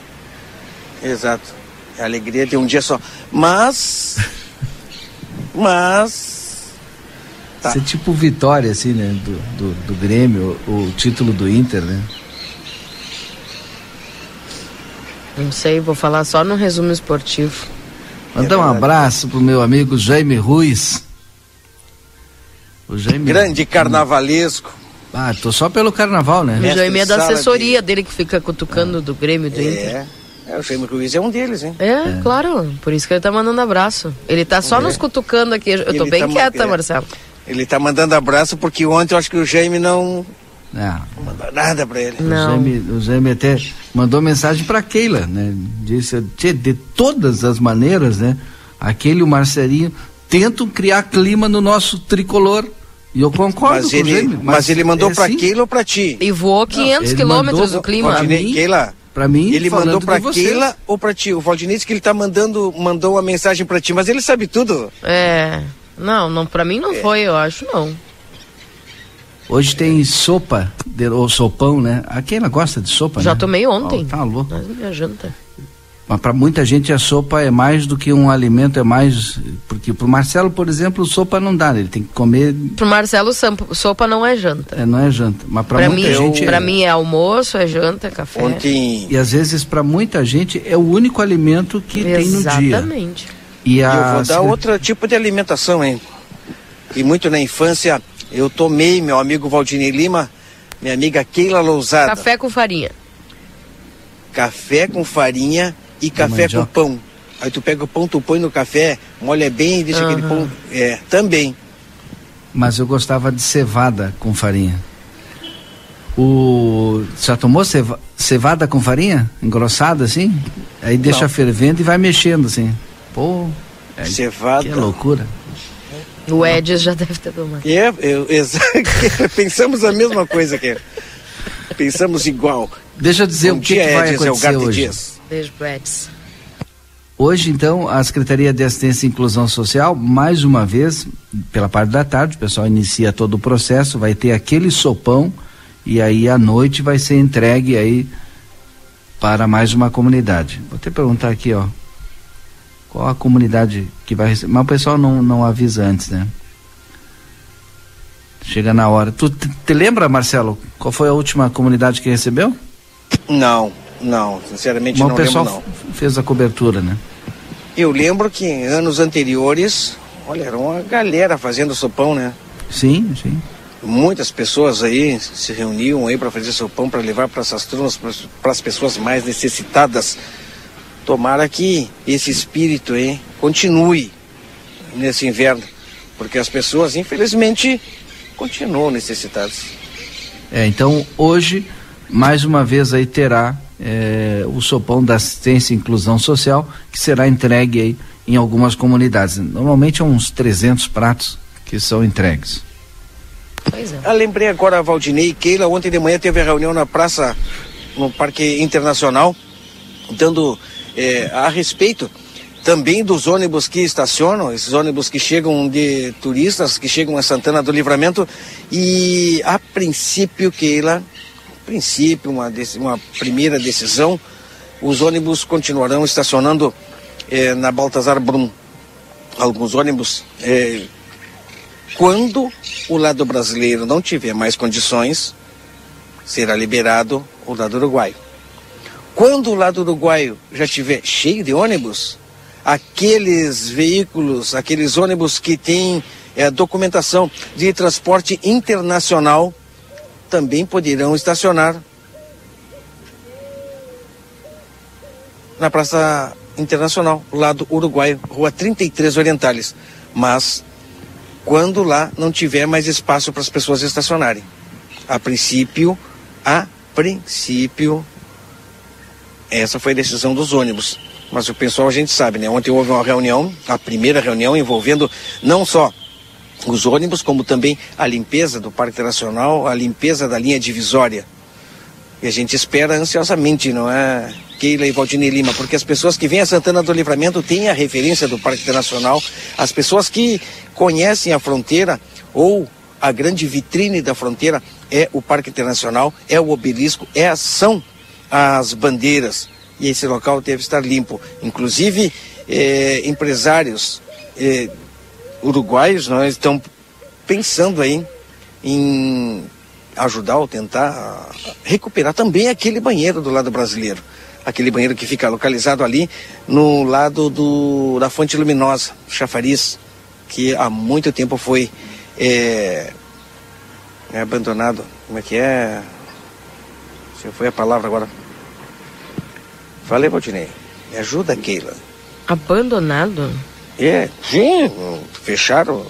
Exato. A alegria de um dia só. Mas. mas. Tá. Isso é tipo vitória, assim, né? Do, do, do Grêmio, o, o título do Inter, né? Não sei, vou falar só no resumo esportivo. Mandar é um abraço pro meu amigo Jaime Ruiz. O Jaime Grande carnavalesco. Ah, tô só pelo carnaval, né? O Jaime é da assessoria de... dele que fica cutucando é. do Grêmio do é. Inter. É, o Jaime Ruiz é um deles, hein? É, é, claro. Por isso que ele tá mandando abraço. Ele tá só é. nos cutucando aqui. Eu tô ele bem tá quieta, é. Marcelo. Ele tá mandando abraço porque ontem eu acho que o Jaime não. Não, não mandou nada pra ele. Não. O, o Jaime até mandou mensagem pra Keila, né? Disse, de todas as maneiras, né? Aquele o Marcelinho tentam criar clima no nosso tricolor. E eu concordo mas ele, ele mas, mas, ele mandou é para assim? Keila ou para ti? E voou 500 não, quilômetros do clima. Valdinei, Keila, para mim, ele mandou para Keila ou para ti? O Valdinei disse que ele tá mandando, mandou uma mensagem para ti, mas ele sabe tudo. É. Não, não para mim não é. foi, eu acho não. Hoje tem sopa, ou sopão, né? A Keila gosta de sopa, Já né? tomei ontem. Oh, tá louco. Mas minha janta. Mas para muita gente a sopa é mais do que um alimento, é mais. Porque para o Marcelo, por exemplo, sopa não dá, né? ele tem que comer. Para o Marcelo, sopa não é janta. É, não é janta. Mas para muita mim, gente. Para é... mim é almoço, é janta, é café. Ontem... E às vezes para muita gente é o único alimento que Exatamente. tem no dia. Exatamente. E a... eu vou dar outro tipo de alimentação, hein? E muito na infância eu tomei, meu amigo Valdinei Lima, minha amiga Keila Lousada. Café com farinha. café com farinha e café com pão. Aí tu pega o pão, tu põe no café, molha bem e deixa uhum. aquele pão. É, também. Mas eu gostava de cevada com farinha. O já tomou ceva, cevada com farinha engrossada assim? Aí deixa Não. fervendo e vai mexendo assim. Pô, é, cevada. Que loucura. O Edis já deve ter tomado. É, eu, pensamos a mesma coisa que pensamos igual. Deixa eu dizer Bom o que, dia, que vai Edis, acontecer é hoje. Dias. Beijo pro Edis. Hoje, então, a Secretaria de Assistência e Inclusão Social, mais uma vez, pela parte da tarde, o pessoal inicia todo o processo, vai ter aquele sopão e aí à noite vai ser entregue aí para mais uma comunidade. Vou até perguntar aqui, ó, qual a comunidade que vai receber, mas o pessoal não, não avisa antes, né? Chega na hora. Tu te, te lembra, Marcelo, qual foi a última comunidade que recebeu? Não, não, sinceramente Mas não o pessoal lembro não. fez a cobertura, né? Eu lembro que em anos anteriores, olha, era uma galera fazendo sopão, né? Sim, sim. Muitas pessoas aí se reuniam aí para fazer sopão, para levar para essas turmas, para as pessoas mais necessitadas. Tomara que esse espírito aí continue nesse inverno, porque as pessoas, infelizmente, continuam necessitadas. É, então hoje, mais uma vez aí terá é, o sopão da assistência e inclusão social, que será entregue aí em algumas comunidades. Normalmente é uns 300 pratos que são entregues. Pois é. Ah, lembrei agora, Valdinei e Keila, ontem de manhã teve a reunião na praça, no Parque Internacional, dando é, a respeito também dos ônibus que estacionam, esses ônibus que chegam de turistas, que chegam a Santana do Livramento, e a princípio, Keila, princípio, uma, uma primeira decisão, os ônibus continuarão estacionando eh, na Baltazar Brum. Alguns ônibus, eh, quando o lado brasileiro não tiver mais condições, será liberado o lado uruguaio. Quando o lado uruguaio já estiver cheio de ônibus, aqueles veículos, aqueles ônibus que têm é, documentação de transporte internacional, também poderão estacionar na Praça Internacional, lado uruguaio, Rua 33 Orientales. Mas quando lá não tiver mais espaço para as pessoas estacionarem. A princípio, a princípio, essa foi a decisão dos ônibus. Mas o pessoal a gente sabe, né? Ontem houve uma reunião, a primeira reunião envolvendo não só os ônibus, como também a limpeza do Parque Internacional, a limpeza da linha divisória. E a gente espera ansiosamente, não é, Keila e Valdinei Lima, porque as pessoas que vêm a Santana do Livramento têm a referência do Parque Internacional, as pessoas que conhecem a fronteira ou a grande vitrine da fronteira é o Parque Internacional, é o obelisco, é são as bandeiras. E esse local deve estar limpo. Inclusive, eh, empresários eh, uruguaios nós estão pensando aí em ajudar ou tentar recuperar também aquele banheiro do lado brasileiro. Aquele banheiro que fica localizado ali no lado do, da fonte luminosa, chafariz, que há muito tempo foi é, é abandonado. Como é que é? Se foi a palavra agora. Falei, Valdinei. Me ajuda, Keila. Abandonado? É, sim, fecharam.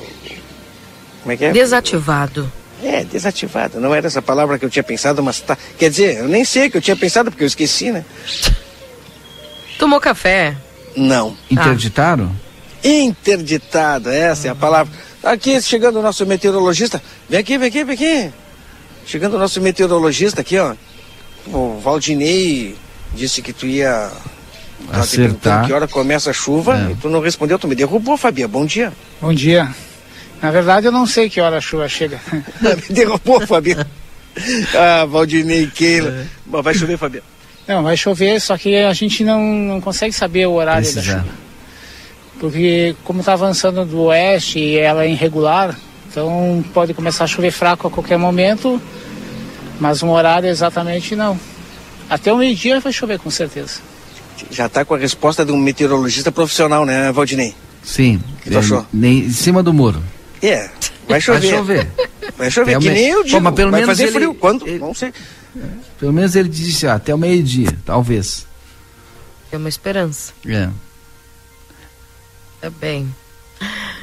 Como é que é? Desativado. É, desativado. Não era essa palavra que eu tinha pensado, mas tá. Quer dizer, eu nem sei o que eu tinha pensado porque eu esqueci, né? Tomou café? Não. Interditaram? Ah. Interditado, essa é a palavra. Aqui, chegando o nosso meteorologista. Vem aqui, vem aqui, vem aqui. Chegando o nosso meteorologista aqui, ó. O Valdinei disse que tu ia Acertar. Que hora começa a chuva é. e tu não respondeu, tu me derrubou, Fabia. Bom dia. Bom dia. Na verdade, eu não sei que hora a chuva chega. me derrubou, Fabia. ah, Valdinei Keila. É. Vai chover, Fabia? Não, vai chover, só que a gente não, não consegue saber o horário da chuva. Porque como está avançando do oeste e ela é irregular, então pode começar a chover fraco a qualquer momento, mas um horário exatamente não. Até o meio-dia vai chover com certeza já está com a resposta de um meteorologista profissional, né, Valdinei? Sim. que tu achou? Nem, em cima do muro. É, vai chover. Vai chover. Vai chover, que nem eu digo. Pô, mas pelo vai menos fazer ele, frio. Quando? Ele, não sei. É. Pelo menos ele disse ah, até o meio-dia, talvez. É uma esperança. É. É bem.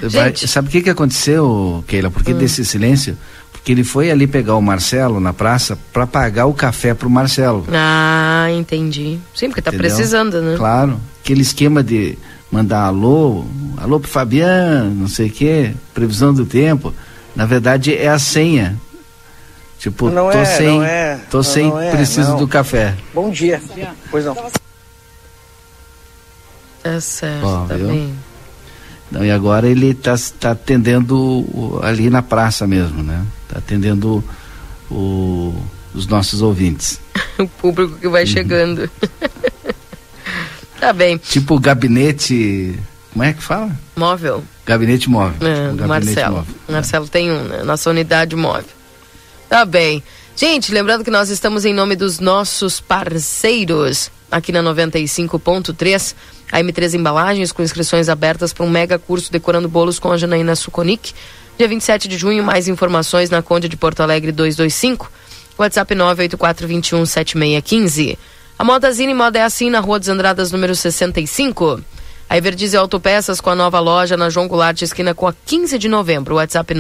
Vai, sabe o que, que aconteceu, Keila? Por que hum. desse silêncio? Porque ele foi ali pegar o Marcelo na praça para pagar o café pro Marcelo. Ah, entendi. Sim, porque tá Entendeu? precisando, né? Claro. Aquele esquema de mandar alô, alô pro Fabiano, não sei o quê, previsão do tempo. Na verdade é a senha. Tipo, não tô é, sem, não é, tô não, sem, não é, preciso do café. Bom dia. Bom dia. Pois não. É certo, Ó, tá viu? bem. E agora ele está tá atendendo ali na praça mesmo, né? Está atendendo o, os nossos ouvintes. o público que vai uhum. chegando. tá bem. Tipo gabinete. Como é que fala? Móvel. Gabinete móvel. É, tipo, Marcelo. Móvel. Marcelo é. tem um, né? Nossa unidade móvel. Tá bem. Gente, lembrando que nós estamos em nome dos nossos parceiros aqui na 95.3 a M3 Embalagens, com inscrições abertas para um mega curso Decorando Bolos com a Janaína Suconic. Dia 27 de junho, mais informações na Conde de Porto Alegre 225. WhatsApp 984217615. A Moda Zine Moda é assim na Rua dos Andradas, número 65. A Everdize Autopeças com a nova loja na João Goulart, esquina com a 15 de novembro. WhatsApp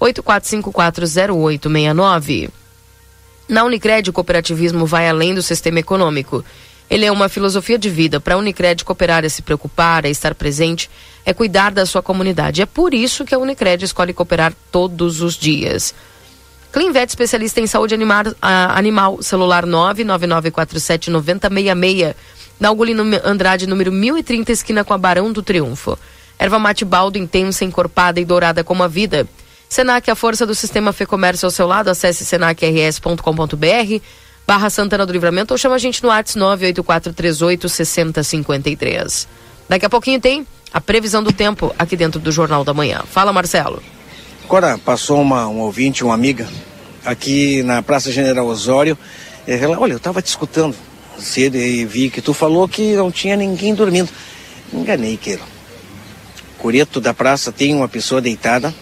984540869. Na Unicred, o cooperativismo vai além do sistema econômico. Ele é uma filosofia de vida. Para a Unicred cooperar é se preocupar, é estar presente, é cuidar da sua comunidade. É por isso que a Unicred escolhe cooperar todos os dias. Clinvet, especialista em saúde animar, animal, celular 999479066, na Ugolino Andrade, número 1030, esquina com a Barão do Triunfo. Erva mate baldo intensa, encorpada e dourada como a vida. Senac, a força do sistema Fê Comércio ao seu lado. Acesse senacrs.com.br barra Santana do Livramento ou chama a gente no WhatsApp 98438 6053. Daqui a pouquinho tem a previsão do tempo aqui dentro do Jornal da Manhã. Fala, Marcelo. Agora, passou uma, um ouvinte, uma amiga, aqui na Praça General Osório. Ela, olha, eu estava te escutando cedo e vi que tu falou que não tinha ninguém dormindo. Enganei, Queiro. Coreto da praça tem uma pessoa deitada,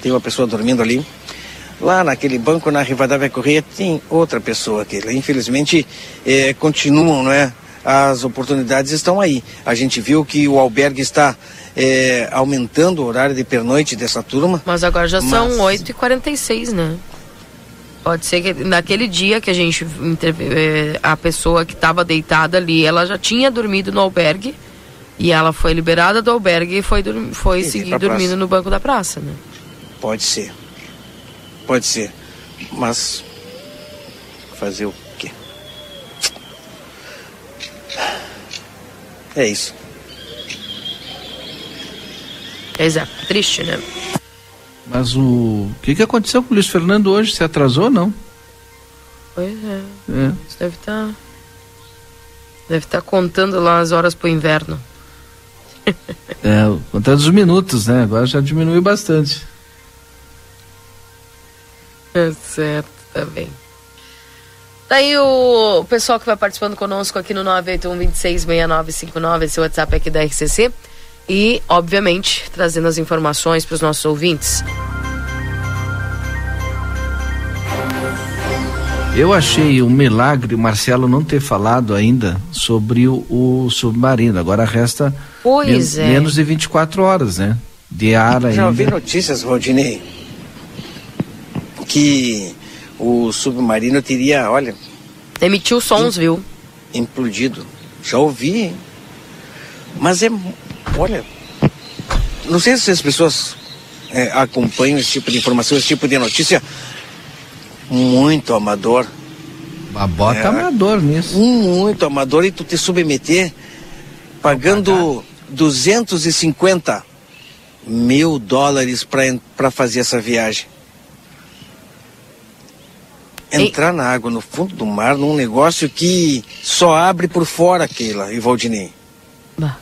tem uma pessoa dormindo ali. Lá naquele banco na Rivadavia Correia tem outra pessoa que infelizmente é, continuam, não é? As oportunidades estão aí. A gente viu que o albergue está é, aumentando o horário de pernoite dessa turma. Mas agora já mas... são 8h46, né? Pode ser que naquele dia que a gente é, a pessoa que estava deitada ali, ela já tinha dormido no albergue e ela foi liberada do albergue e foi, foi seguir dormindo no banco da praça, né? Pode ser. Pode ser. Mas fazer o quê? É isso. Exato. Triste, né? Mas o... o que, que aconteceu com o Luiz Fernando hoje? Se atrasou ou não? Pois é. é. Isso deve estar. Tá... Deve estar tá contando lá as horas pro inverno. é, contando os minutos, né? Agora já diminuiu bastante. É certo, tá bem. Daí o pessoal que vai participando conosco aqui no 981-266959, esse WhatsApp aqui da RCC. E, obviamente, trazendo as informações para os nossos ouvintes. Eu achei um milagre o Marcelo não ter falado ainda sobre o, o submarino. Agora resta men é. menos de 24 horas, né? De ar ainda. Já ouvi notícias, Rodinei, que o submarino teria, olha. Emitiu sons, viu? Implodido. Já ouvi, hein? Mas é. Olha. Não sei se as pessoas é, acompanham esse tipo de informação, esse tipo de notícia. Muito amador. A bota é, amador nisso. Muito amador e tu te submeter pagando 250 mil dólares para fazer essa viagem entrar na água, no fundo do mar, num negócio que só abre por fora, Keila e Valdinei. Bah.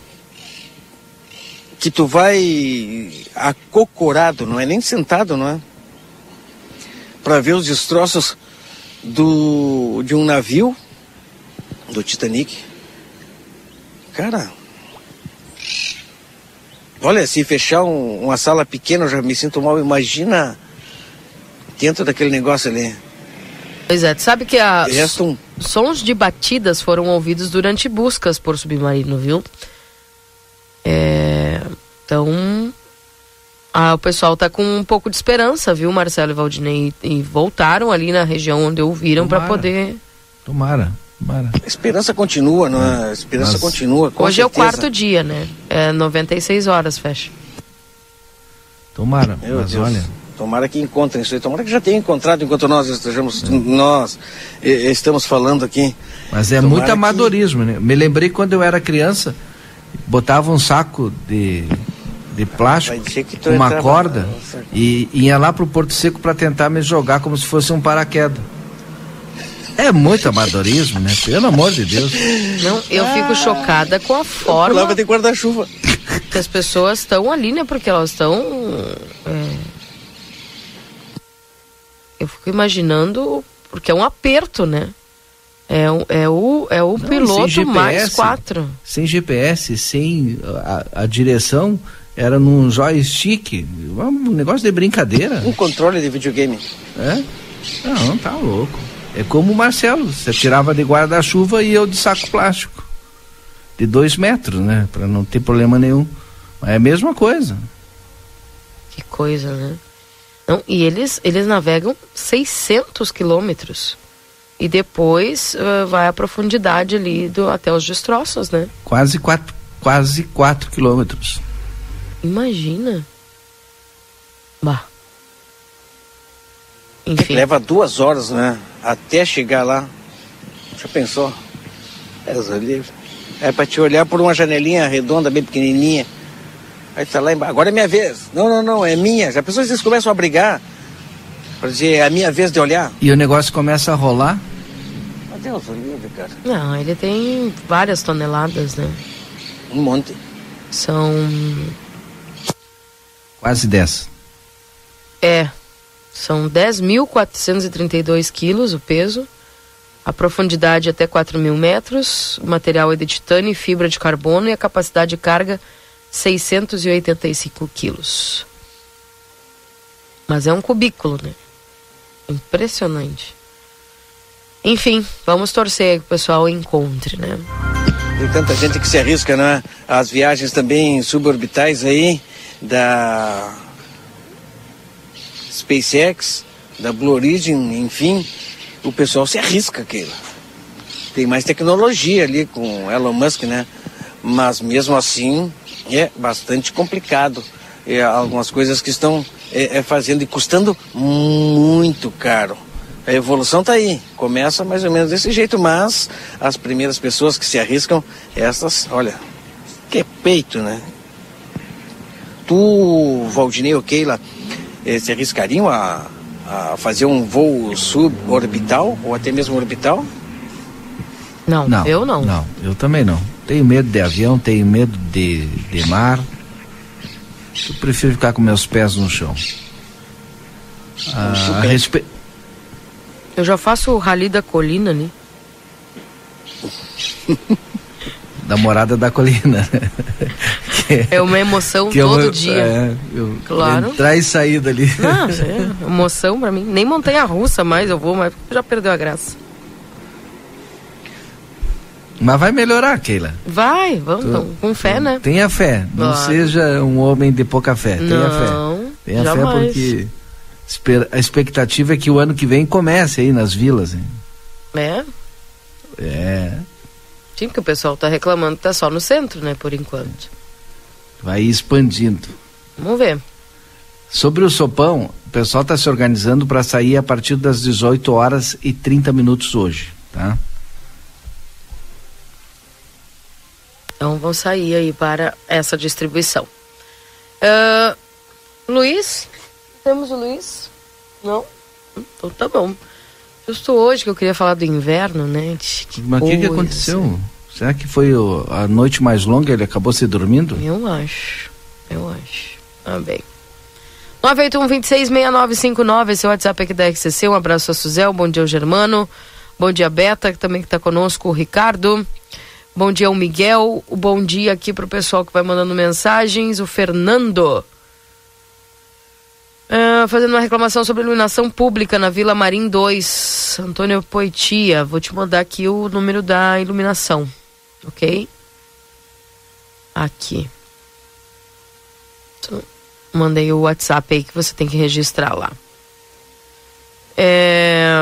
Que tu vai acocorado, não é nem sentado, não é? Para ver os destroços do, de um navio, do Titanic. Cara, olha, se fechar um, uma sala pequena eu já me sinto mal. Imagina dentro daquele negócio ali. Pois é, tu sabe que as Restam... sons de batidas foram ouvidos durante buscas por submarino, viu? É, então, ah, o pessoal tá com um pouco de esperança, viu, Marcelo e Valdinei? E, voltaram ali na região onde ouviram para poder. Tomara. Tomara. A esperança continua, não é? A esperança Mas... continua. Hoje certeza. é o quarto dia, né? É 96 horas, fecha. Tomara, Meu mas Deus. olha. Tomara que encontrem isso aí. Tomara que já tenham encontrado enquanto nós estejamos, é. nós estamos falando aqui. Mas é Tomara muito amadorismo, que... né? Me lembrei quando eu era criança, botava um saco de, de plástico, uma entrava... corda, e ia lá pro Porto Seco para tentar me jogar como se fosse um paraquedas. É muito amadorismo, né? Pelo amor de Deus. Não, eu fico ah, chocada com a forma. Lava de guarda-chuva. Que as pessoas estão ali, né? Porque elas estão. É... Eu fico imaginando, porque é um aperto, né? É, é o, é o Não, piloto GPS, mais quatro. Sem GPS, sem a, a direção, era num joystick. Um negócio de brincadeira. Um controle de videogame. É? Não, tá louco. É como o Marcelo, você tirava de guarda-chuva e eu de saco plástico. De dois metros, né? Para não ter problema nenhum. Mas é a mesma coisa. Que coisa, né? Não, e eles, eles navegam 600 quilômetros. E depois uh, vai a profundidade ali do, até os destroços, né? Quase quatro, quase quatro quilômetros. Imagina. Bah. Enfim. Leva duas horas, né? Até chegar lá. Já pensou? É. É para te olhar por uma janelinha redonda, bem pequenininha. Aí tá lá embaixo. Agora é minha vez. Não, não, não, é minha. Já pessoas vocês começam a brigar. Para dizer, é a minha vez de olhar. E o negócio começa a rolar? Deus livre, cara. Não, ele tem várias toneladas, né? Um monte. São. Quase 10. É, são 10.432 quilos o peso, a profundidade até 4 mil metros, o material é de titânio e fibra de carbono e a capacidade de carga 685 quilos. Mas é um cubículo, né? Impressionante. Enfim, vamos torcer que o pessoal encontre, né? Tem tanta gente que se arrisca, né? As viagens também suborbitais aí da SpaceX, da Blue Origin, enfim, o pessoal se arrisca aquilo. Tem mais tecnologia ali com Elon Musk, né? Mas mesmo assim é bastante complicado. É, algumas coisas que estão é, é, fazendo e custando muito caro. A evolução está aí, começa mais ou menos desse jeito, mas as primeiras pessoas que se arriscam, essas, olha, que é peito, né? Tu, Valdinei ou Keila, eh, se arriscariam a, a fazer um voo suborbital ou até mesmo orbital? Não, não, eu não. Não, eu também não. Tenho medo de avião, tenho medo de, de mar. Eu prefiro ficar com meus pés no chão. Ah, a respe... Eu já faço o rally da colina ali. da morada da colina. é uma emoção que todo dia. É, eu, claro. Entrar e sair dali. Não, é emoção para mim. Nem montanha russa mais eu vou, mas já perdeu a graça. Mas vai melhorar, Keila. Vai, vamos, tu, com fé, né? Tenha fé. Não claro. seja um homem de pouca fé. Tenha não, fé. Tenha jamais. fé porque a expectativa é que o ano que vem comece aí nas vilas. Hein? É? É. Sim, porque o pessoal está reclamando que tá só no centro, né, por enquanto. Vai expandindo. Vamos ver. Sobre o sopão, o pessoal está se organizando para sair a partir das 18 horas e 30 minutos hoje, tá? Então vão sair aí para essa distribuição. Uh, Luiz? Temos o Luiz? Não? Então tá bom. Justo hoje que eu queria falar do inverno, né? Que Mas o que, que aconteceu? Será que foi o, a noite mais longa ele acabou se dormindo? Eu acho. Eu acho. Ah, bem. 981-266959, esse é o WhatsApp aqui da XCC. Um abraço a Suzel, bom dia ao Germano, bom dia Beta, que também está conosco, o Ricardo. Bom dia ao Miguel, o bom dia aqui para o pessoal que vai mandando mensagens, o Fernando. Uh, fazendo uma reclamação sobre iluminação pública na Vila Marim 2, Antônio Poitia. Vou te mandar aqui o número da iluminação, ok? Aqui. Então, mandei o WhatsApp aí que você tem que registrar lá. É...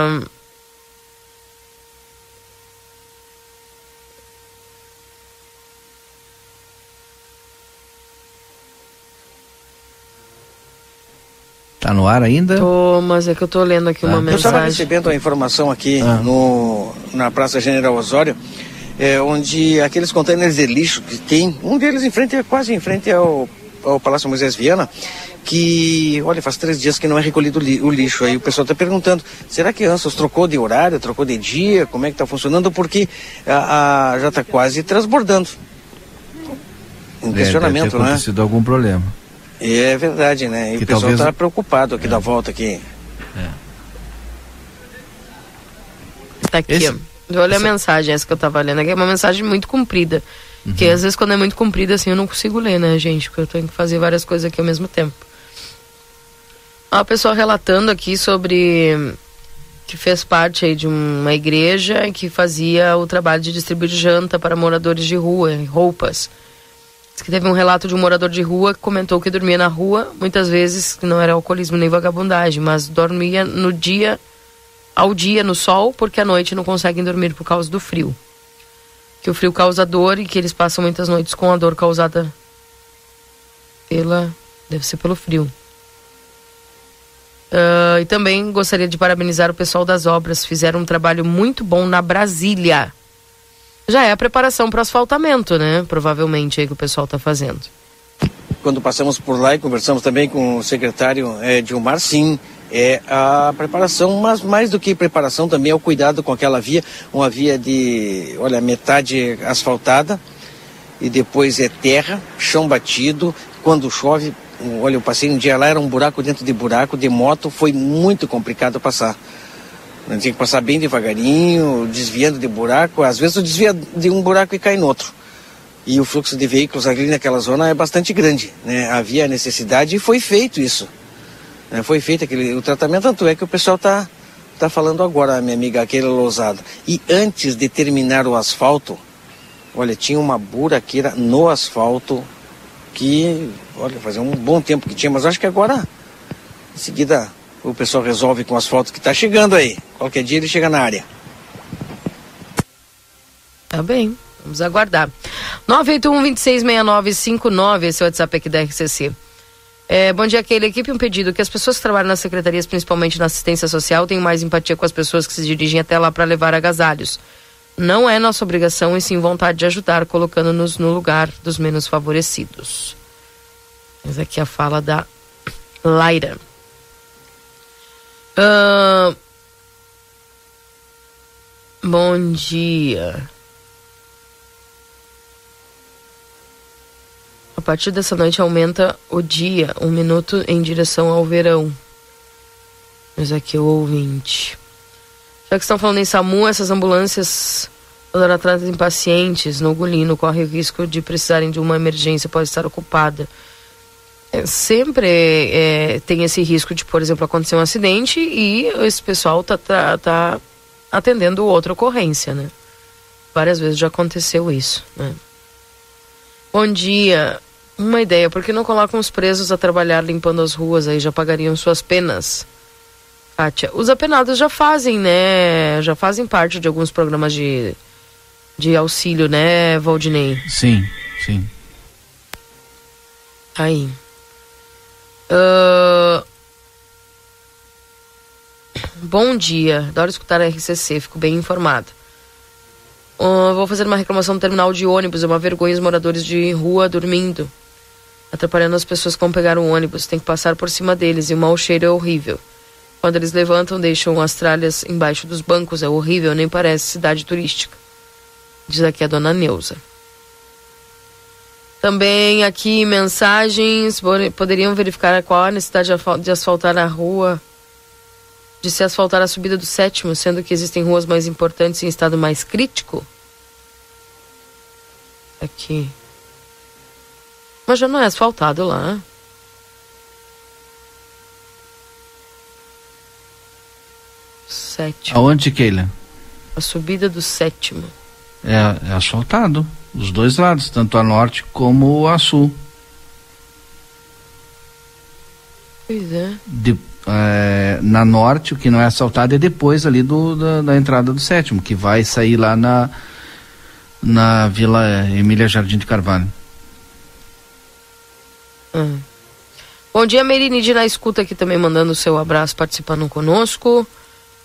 Tá no ar ainda? Tô, mas é que eu tô lendo aqui ah. uma mensagem. Eu estava recebendo a informação aqui ah. no, na Praça General Osório, é, onde aqueles contêineres de lixo que tem, um deles em frente, quase em frente ao, ao Palácio Moisés Viana, que, olha, faz três dias que não é recolhido o lixo. Aí o pessoal está perguntando, será que Ansos trocou de horário, trocou de dia? Como é que está funcionando? Porque a, a já está quase transbordando. Um é, questionamento, deve ter né? acontecido algum problema. É verdade, né? E que o pessoal está talvez... preocupado aqui é. da volta aqui. É. Tá aqui, Esse... Olha Essa... a mensagem, essa que eu tava lendo aqui, é uma mensagem muito comprida. Uhum. Que às vezes quando é muito comprida assim eu não consigo ler, né, gente? Porque eu tenho que fazer várias coisas aqui ao mesmo tempo. Uma pessoa relatando aqui sobre que fez parte aí de uma igreja que fazia o trabalho de distribuir janta para moradores de rua, roupas que teve um relato de um morador de rua que comentou que dormia na rua, muitas vezes não era alcoolismo nem vagabundagem, mas dormia no dia, ao dia no sol, porque à noite não conseguem dormir por causa do frio. Que o frio causa dor e que eles passam muitas noites com a dor causada pela. deve ser pelo frio. Uh, e também gostaria de parabenizar o pessoal das obras, fizeram um trabalho muito bom na Brasília já é a preparação para o asfaltamento, né? Provavelmente aí que o pessoal está fazendo. Quando passamos por lá e conversamos também com o secretário é, Dilmar, sim, é a preparação, mas mais do que preparação também é o cuidado com aquela via, uma via de, olha, metade asfaltada e depois é terra, chão batido, quando chove, olha, eu passei um dia lá, era um buraco dentro de buraco, de moto, foi muito complicado passar. Né? Tinha que passar bem devagarinho, desviando de buraco. Às vezes tu desvia de um buraco e cai no outro. E o fluxo de veículos ali naquela zona é bastante grande. Né? Havia necessidade e foi feito isso. Né? Foi feito aquele, o tratamento, tanto é que o pessoal está tá falando agora, minha amiga, aquele lousada. E antes de terminar o asfalto, olha, tinha uma buraqueira no asfalto que, olha, fazia um bom tempo que tinha, mas acho que agora, em seguida, o pessoal resolve com as fotos que está chegando aí. Qualquer dia ele chega na área. Tá bem, vamos aguardar. 981-266959, esse é o WhatsApp aqui da RCC. É, bom dia, aquele equipe. Um pedido: que as pessoas que trabalham nas secretarias, principalmente na assistência social, tenham mais empatia com as pessoas que se dirigem até lá para levar agasalhos. Não é nossa obrigação e sim vontade de ajudar, colocando-nos no lugar dos menos favorecidos. Mas aqui a fala da Laira. Uh, bom dia. A partir dessa noite aumenta o dia, um minuto em direção ao verão. Mas aqui o ouvinte. Já que estão falando em SAMU, essas ambulâncias quando tratam pacientes no Gulino corre o risco de precisarem de uma emergência, pode estar ocupada. É, sempre é, tem esse risco de, por exemplo, acontecer um acidente e esse pessoal tá, tá, tá atendendo outra ocorrência, né? Várias vezes já aconteceu isso, né? Bom dia. Uma ideia, por que não colocam os presos a trabalhar limpando as ruas aí? Já pagariam suas penas. Kátia, os apenados já fazem, né? Já fazem parte de alguns programas de, de auxílio, né, Valdinei? Sim, sim. Aí. Bom dia, adoro escutar a RCC, fico bem informado. Uh, vou fazer uma reclamação no terminal de ônibus, é uma vergonha os moradores de rua dormindo, atrapalhando as pessoas que vão pegar o ônibus, tem que passar por cima deles e o mau cheiro é horrível. Quando eles levantam, deixam as tralhas embaixo dos bancos, é horrível, nem parece cidade turística. Diz aqui a dona Neuza. Também aqui mensagens, poderiam verificar qual a necessidade de asfaltar a rua, de se asfaltar a subida do sétimo, sendo que existem ruas mais importantes em estado mais crítico? Aqui. Mas já não é asfaltado lá. Sétimo. Aonde, Keila? A subida do sétimo. É, é asfaltado. Os dois lados, tanto a norte como a sul. Pois é. De, é, na norte, o que não é assaltado é depois ali do, da, da, entrada do sétimo, que vai sair lá na, na Vila Emília Jardim de Carvalho. Hum. Bom dia, Merinide na escuta aqui também mandando o seu abraço participando conosco.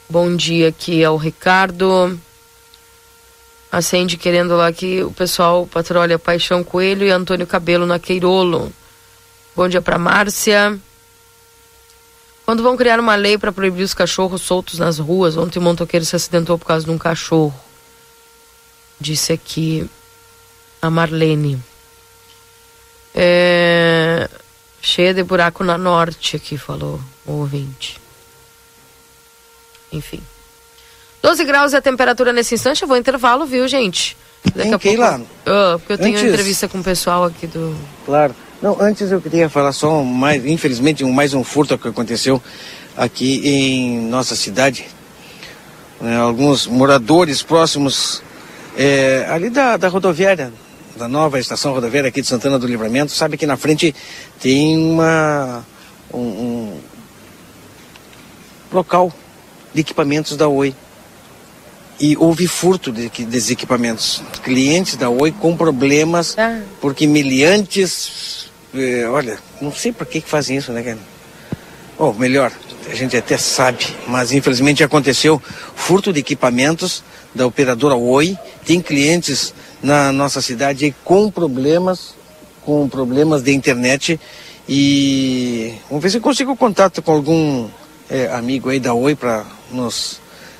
Bom dia aqui ao Ricardo. Acende querendo lá que o pessoal patrulha Paixão Coelho e Antônio Cabelo na Queirolo. Bom dia para Márcia. Quando vão criar uma lei para proibir os cachorros soltos nas ruas? Ontem o motoqueiro se acidentou por causa de um cachorro. Disse aqui a Marlene. É... Cheia de buraco na norte aqui, falou o ouvinte. Enfim. 12 graus é a temperatura nesse instante. Eu vou intervalo, viu, gente? Daqui a pouco. lá. Oh, porque eu tenho Antes... entrevista com o pessoal aqui do. Claro. Não, antes eu queria falar só mais, infelizmente, um, mais um furto que aconteceu aqui em nossa cidade. É, alguns moradores próximos é, ali da, da rodoviária, da nova estação rodoviária aqui de Santana do Livramento, sabe que na frente tem uma um, um local de equipamentos da Oi. E houve furto de, desses equipamentos. Clientes da Oi com problemas, ah. porque miliantes é, olha, não sei por que, que fazem isso, né, cara? Ou melhor, a gente até sabe, mas infelizmente aconteceu furto de equipamentos da operadora Oi. Tem clientes na nossa cidade com problemas, com problemas de internet. E vamos ver se eu consigo contato com algum é, amigo aí da Oi para nos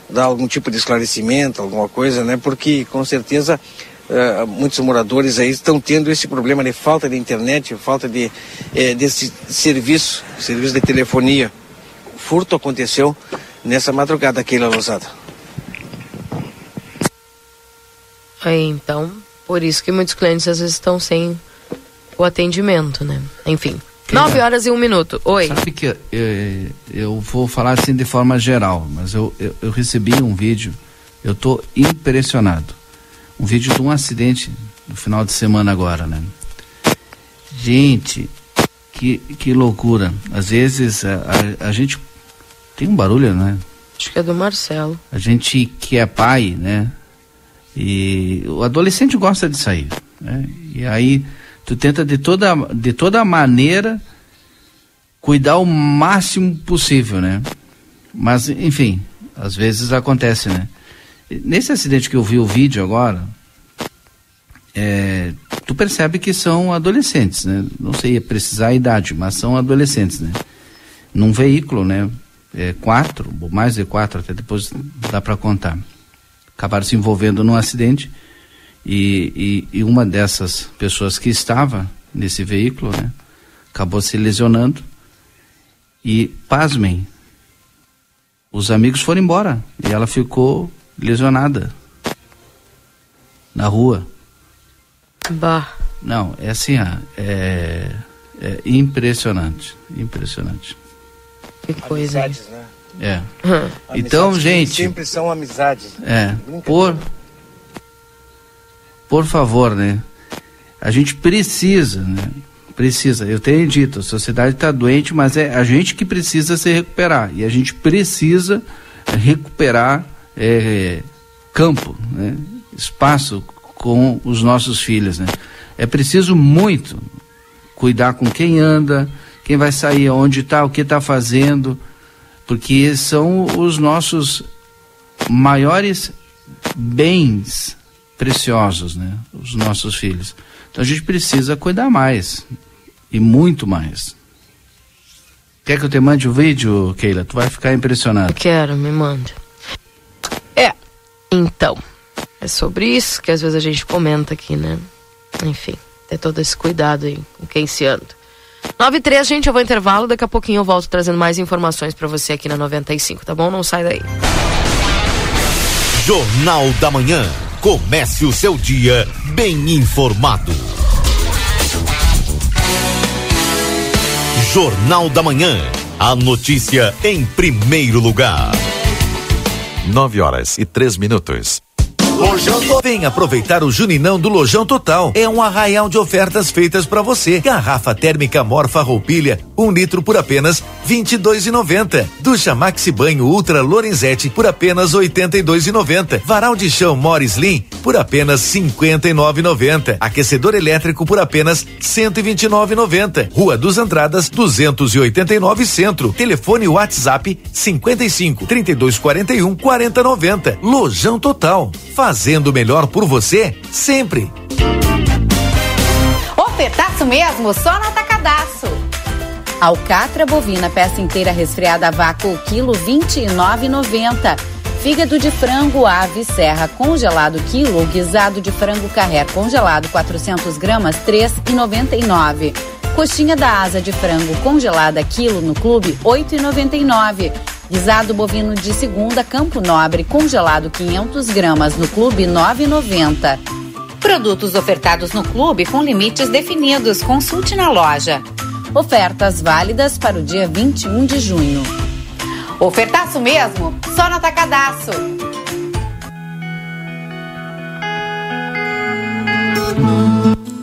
dar algum tipo de esclarecimento, alguma coisa, né? Porque com certeza Uh, muitos moradores aí estão tendo esse problema de falta de internet, falta de eh, desse serviço, serviço de telefonia. O furto aconteceu nessa madrugada aqui na Lousada. Aí, então, por isso que muitos clientes às vezes estão sem o atendimento, né? Enfim. Nove horas e um minuto. Oi. Sabe que eu, eu vou falar assim de forma geral, mas eu, eu, eu recebi um vídeo, eu estou impressionado um vídeo de um acidente no final de semana agora, né? Gente, que, que loucura. Às vezes a, a, a gente tem um barulho, né? Acho que é do Marcelo. A gente que é pai, né? E o adolescente gosta de sair, né? E aí tu tenta de toda de toda maneira cuidar o máximo possível, né? Mas enfim, às vezes acontece, né? Nesse acidente que eu vi o vídeo agora, é, tu percebe que são adolescentes, né? Não sei precisar a idade, mas são adolescentes, né? Num veículo, né? É, quatro, mais de quatro, até depois dá para contar. Acabaram se envolvendo num acidente e, e, e, uma dessas pessoas que estava nesse veículo, né? Acabou se lesionando e, pasmem, os amigos foram embora e ela ficou lesionada na rua. Bah. Não, é assim, é, é impressionante, impressionante. Que coisa. Amizades, né? É. Hum. Então, gente. Sempre são amizades. É. Por, por favor, né? A gente precisa, né? Precisa. Eu tenho dito, a sociedade está doente, mas é a gente que precisa se recuperar. E a gente precisa recuperar é, campo, né? espaço com os nossos filhos, né? É preciso muito cuidar com quem anda, quem vai sair, onde está, o que está fazendo, porque são os nossos maiores bens preciosos, né? Os nossos filhos. Então a gente precisa cuidar mais e muito mais. Quer que eu te mande o vídeo, Keila? Tu vai ficar impressionado. Quero, me manda. É, então, é sobre isso que às vezes a gente comenta aqui, né? Enfim, ter todo esse cuidado aí com quem se anda. 9 e 3, gente, eu vou intervalo, daqui a pouquinho eu volto trazendo mais informações para você aqui na 95, tá bom? Não sai daí. Jornal da Manhã. Comece o seu dia bem informado. Jornal da Manhã. A notícia em primeiro lugar. 9 horas e 3 minutos. Lojão Total. Vem aproveitar o Juninão do Lojão Total. É um arraial de ofertas feitas para você. Garrafa térmica Morfa Roupilha, um litro por apenas vinte e dois e noventa. Ducha Maxi Banho Ultra Lorenzetti por apenas oitenta e dois e noventa. Varal de chão Morris Slim por apenas cinquenta e nove noventa. Aquecedor elétrico por apenas cento e vinte e nove noventa. Rua dos Andradas, duzentos e oitenta e nove Centro. Telefone WhatsApp cinquenta e cinco trinta e dois quarenta e um quarenta noventa. Lojão Total fazendo melhor por você sempre. Ofertaço mesmo, só no atacadaço. Alcatra bovina peça inteira resfriada a vácuo quilo 29,90. Fígado de frango ave serra congelado quilo guisado de frango carré congelado 400 gramas 3,99. Coxinha da asa de frango congelada quilo no clube 8,99. Guisado bovino de segunda Campo Nobre, congelado 500 gramas no clube 9,90. Produtos ofertados no clube com limites definidos. Consulte na loja. Ofertas válidas para o dia 21 de junho. Ofertaço mesmo? Só no Atacadaço.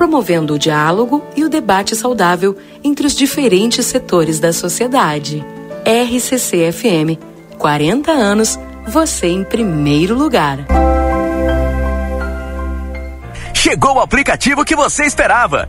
promovendo o diálogo e o debate saudável entre os diferentes setores da sociedade. RCC FM. 40 anos, você em primeiro lugar. Chegou o aplicativo que você esperava.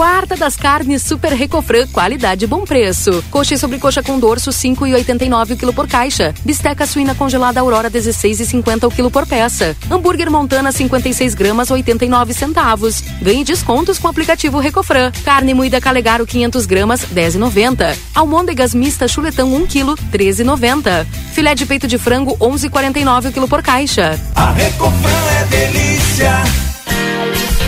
Quarta das carnes Super Recofran, qualidade e bom preço. Coxa e sobrecoxa com dorso 5,89 o quilo por caixa. Bisteca suína congelada Aurora 16,50 o quilo por peça. Hambúrguer Montana 56 gramas 89 centavos. Ganhe descontos com o aplicativo Recofran. Carne moída Calegaro 500 gramas 10,90. Almôndegas mista chuletão 1 quilo 13,90. Filé de peito de frango 11,49 o quilo por caixa. A Recofran é delícia.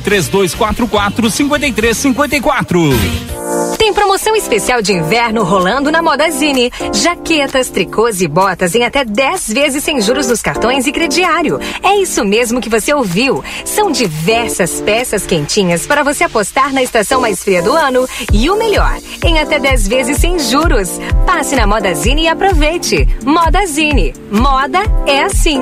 3244 5354. Tem promoção especial de inverno rolando na Modazine. Jaquetas, tricôs e botas em até 10 vezes sem juros nos cartões e crediário. É isso mesmo que você ouviu. São diversas peças quentinhas para você apostar na estação mais fria do ano e o melhor, em até 10 vezes sem juros. Passe na Modazine e aproveite. Modazine. Moda é assim.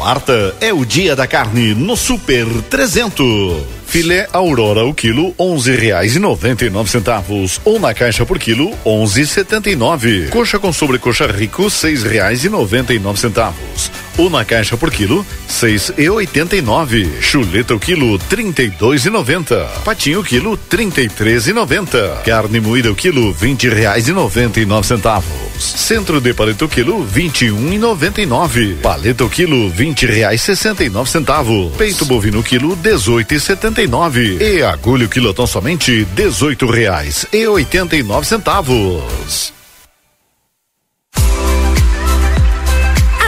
Quarta é o dia da carne no Super 300. Filé Aurora o quilo onze reais e noventa e nove centavos ou na caixa por quilo onze setenta e nove. Coxa com sobrecoxa rico seis reais e noventa e nove centavos ou na caixa por quilo seis e oitenta e nove. Chuleta o quilo trinta e dois e noventa. Patinho o quilo trinta e três e noventa. Carne moída o quilo vinte reais e noventa e nove centavos. Centro de paleta o quilo vinte e um e noventa e nove. Paleta o quilo vinte reais sessenta e nove centavos. Peito bovino o quilo dezoito e setenta e nove. E agulha o quilotão somente dezoito reais e oitenta e nove centavos.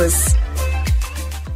todos.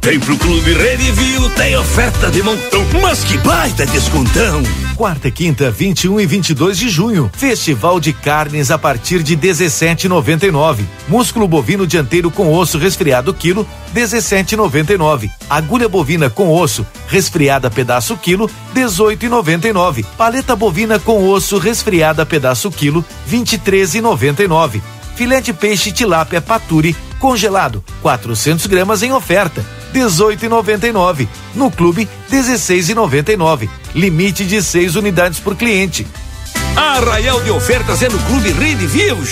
Vem pro Clube Redivio, tem oferta de montão, mas que baita descontão! Quarta e quinta, 21 e 22 de junho. Festival de carnes a partir de 17,99. Músculo bovino dianteiro com osso resfriado quilo, 17,99. Agulha bovina com osso resfriada pedaço quilo, 18,99. Paleta bovina com osso resfriada pedaço quilo, 23,99. Filé de peixe tilápia paturi congelado, 400 gramas em oferta, 18,99. No clube, 16,99. Limite de 6 unidades por cliente. Arraial de ofertas é no Clube Rede Vivos.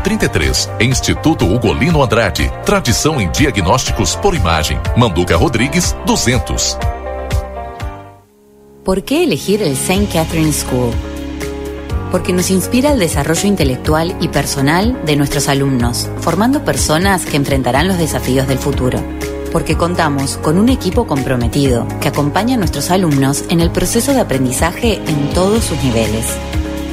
33. Instituto Ugolino Andrade. Tradição em diagnósticos por imagem. Manduca Rodrigues, 200. ¿Por qué elegir el St. Catherine School? Porque nos inspira el desarrollo intelectual y personal de nuestros alumnos, formando personas que enfrentarán los desafíos del futuro. Porque contamos con un equipo comprometido que acompaña a nuestros alumnos en el proceso de aprendizaje en todos sus niveles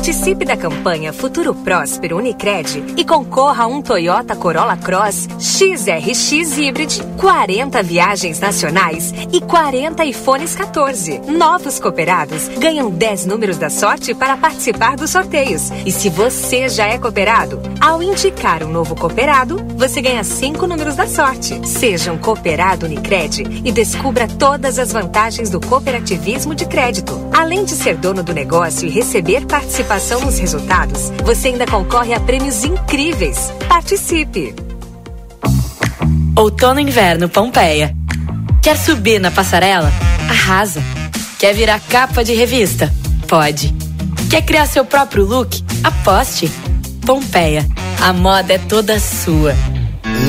Participe da campanha Futuro Próspero Unicred e concorra a um Toyota Corolla Cross XRX Hybrid, 40 viagens nacionais e 40 iPhones 14. Novos cooperados ganham 10 números da sorte para participar dos sorteios. E se você já é cooperado, ao indicar um novo cooperado, você ganha 5 números da sorte. Seja um cooperado Unicred e descubra todas as vantagens do cooperativismo de crédito. Além de ser dono do negócio e receber participação nos resultados, você ainda concorre a prêmios incríveis. Participe! Outono e Inverno Pompeia. Quer subir na passarela? Arrasa. Quer virar capa de revista? Pode. Quer criar seu próprio look? Aposte. Pompeia. A moda é toda sua.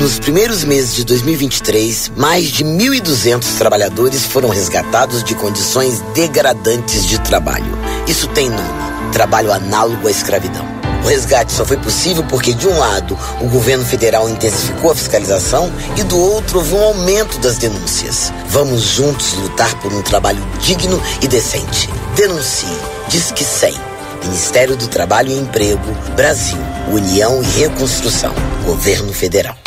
Nos primeiros meses de 2023, mais de 1.200 trabalhadores foram resgatados de condições degradantes de trabalho. Isso tem nome trabalho análogo à escravidão. O resgate só foi possível porque, de um lado, o governo federal intensificou a fiscalização e, do outro, houve um aumento das denúncias. Vamos juntos lutar por um trabalho digno e decente. Denuncie. Diz que 100. Ministério do Trabalho e Emprego, Brasil, União e Reconstrução, Governo Federal.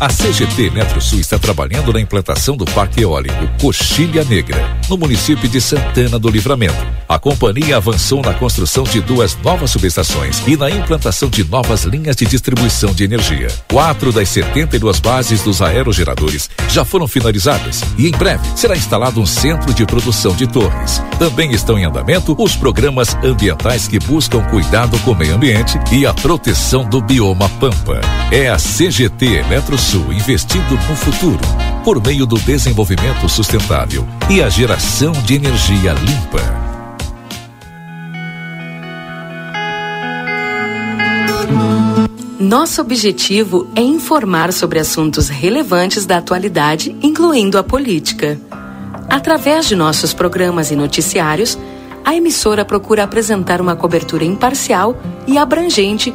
A CGT Eletrosul está trabalhando na implantação do Parque Eólico Coxilha Negra, no município de Santana do Livramento. A companhia avançou na construção de duas novas subestações e na implantação de novas linhas de distribuição de energia. Quatro das 72 bases dos aerogeradores já foram finalizadas e em breve será instalado um centro de produção de torres. Também estão em andamento os programas ambientais que buscam cuidado com o meio ambiente e a proteção do bioma Pampa. É a CGT Eletrosul Sul investindo no futuro por meio do desenvolvimento sustentável e a geração de energia limpa. Nosso objetivo é informar sobre assuntos relevantes da atualidade, incluindo a política. Através de nossos programas e noticiários, a emissora procura apresentar uma cobertura imparcial e abrangente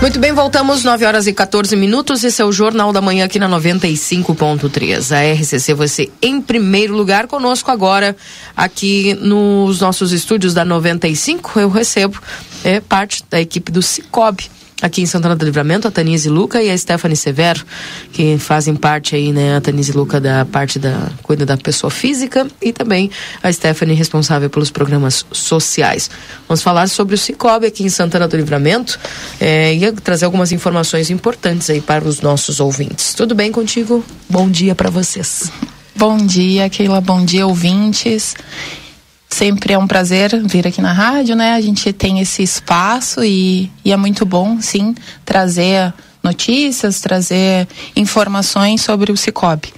Muito bem, voltamos 9 horas e 14 minutos. Esse é o Jornal da Manhã aqui na 95.3. A RCC, você em primeiro lugar conosco agora aqui nos nossos estúdios da 95. Eu recebo é, parte da equipe do Cicobi aqui em Santana do Livramento, a Tanise Luca e a Stephanie Severo, que fazem parte aí, né, a Tanise Luca da parte da cuida da pessoa física e também a Stephanie responsável pelos programas sociais. Vamos falar sobre o Cicobi aqui em Santana do Livramento é, e trazer algumas informações importantes aí para os nossos ouvintes. Tudo bem contigo? Bom dia para vocês. Bom dia, Keila. Bom dia, ouvintes. Sempre é um prazer vir aqui na rádio, né? A gente tem esse espaço e, e é muito bom, sim, trazer notícias, trazer informações sobre o Cicobi.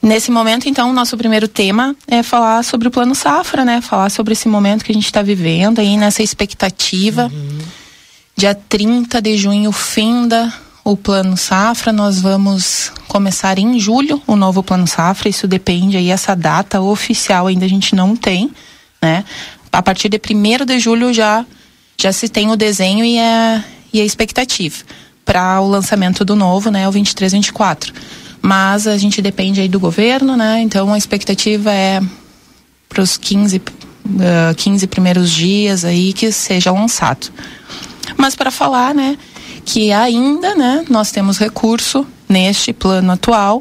Nesse momento, então, nosso primeiro tema é falar sobre o Plano Safra, né? Falar sobre esse momento que a gente está vivendo aí, nessa expectativa. Uhum. Dia 30 de junho, finda o Plano Safra. Nós vamos começar em julho o novo Plano Safra. Isso depende aí, essa data oficial ainda a gente não tem, né? A partir de 1 de julho já, já se tem o desenho e a, e a expectativa para o lançamento do novo, né? O 23, 24. Mas a gente depende aí do governo, né? Então a expectativa é para os 15, uh, 15 primeiros dias aí que seja lançado. Mas para falar, né? Que ainda, né, nós temos recurso neste plano atual,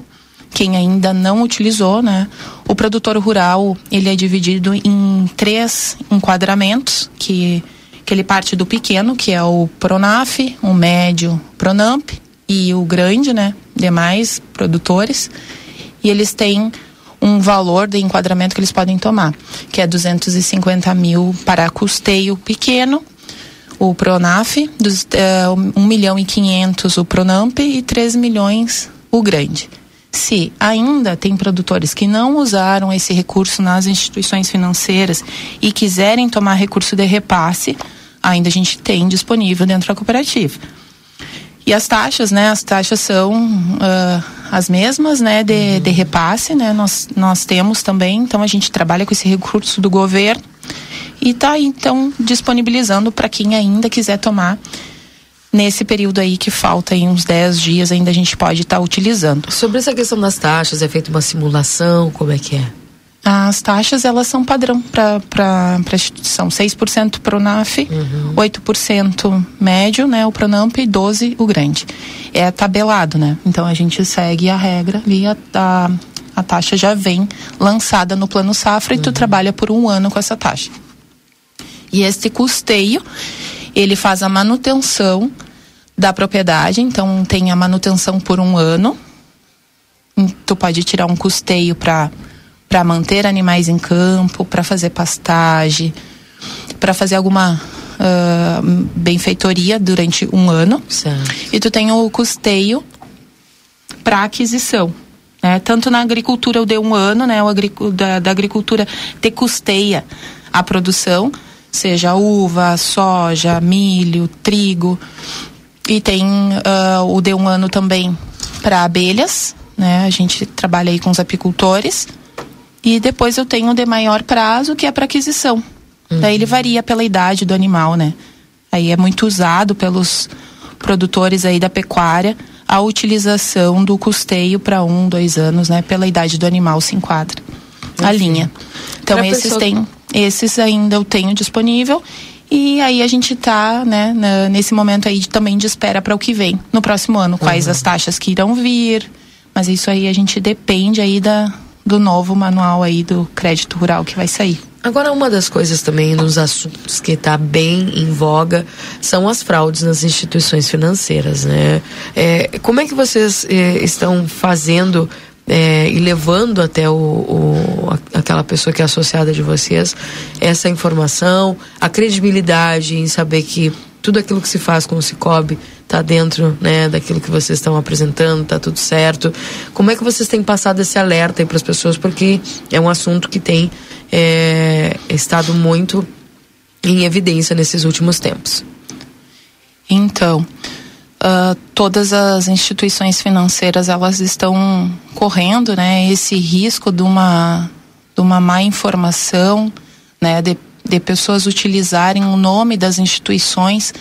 quem ainda não utilizou, né? O produtor rural, ele é dividido em três enquadramentos, que, que ele parte do pequeno, que é o Pronaf, o médio Pronamp e o grande, né? Demais produtores. E eles têm um valor de enquadramento que eles podem tomar, que é 250 mil para custeio pequeno o Pronaf, dos, uh, 1 milhão e 500 o Pronamp e 3 milhões o grande. Se ainda tem produtores que não usaram esse recurso nas instituições financeiras e quiserem tomar recurso de repasse, ainda a gente tem disponível dentro da cooperativa. E as taxas, né? As taxas são uh, as mesmas, né? De, de repasse, né? Nós, nós temos também, então a gente trabalha com esse recurso do governo e está então disponibilizando para quem ainda quiser tomar nesse período aí que falta aí uns 10 dias ainda a gente pode estar tá utilizando. Sobre essa questão das taxas, é feita uma simulação, como é que é? As taxas, elas são padrão para a instituição. 6% Pronaf, uhum. 8% médio, né, o Pronamp e 12% o grande. É tabelado, né? Então a gente segue a regra e a, a, a taxa já vem lançada no plano safra uhum. e tu uhum. trabalha por um ano com essa taxa. E este custeio, ele faz a manutenção da propriedade, então tem a manutenção por um ano. Tu pode tirar um custeio para para manter animais em campo, para fazer pastagem, para fazer alguma uh, benfeitoria durante um ano. Certo. E tu tem o custeio para aquisição. Né? Tanto na agricultura o de um ano, né? O da, da agricultura te custeia a produção, seja uva, soja, milho, trigo. E tem uh, o de um ano também para abelhas, né? A gente trabalha aí com os apicultores. E depois eu tenho o de maior prazo, que é para aquisição. Uhum. Daí ele varia pela idade do animal, né? Aí é muito usado pelos produtores aí da pecuária a utilização do custeio para um, dois anos, né? Pela idade do animal se enquadra a linha. Então Pra esses pessoa- tem, esses ainda eu tenho disponível e aí a gente tá, né, na- nesse momento aí de- também de espera para o que vem no próximo ano, quais Uhum. as taxas que irão vir, mas isso aí a gente depende aí da do novo manual aí do crédito rural que vai sair. Agora, uma das coisas também nos assuntos que está bem em voga são as fraudes nas instituições financeiras, né? É, como é que vocês é, estão fazendo é, e levando até o, o- aquela pessoa que é associada de vocês essa informação, a credibilidade em saber que tudo aquilo que se faz com o Cicobi está dentro né, daquilo que vocês estão apresentando, está tudo certo. Como é que vocês têm passado esse alerta para as pessoas? Porque é um assunto que tem é, estado muito em evidência nesses últimos tempos. Então, ah, todas as instituições financeiras elas estão correndo, né, esse risco de uma de uma má informação, né, de, de pessoas utilizarem o nome das instituições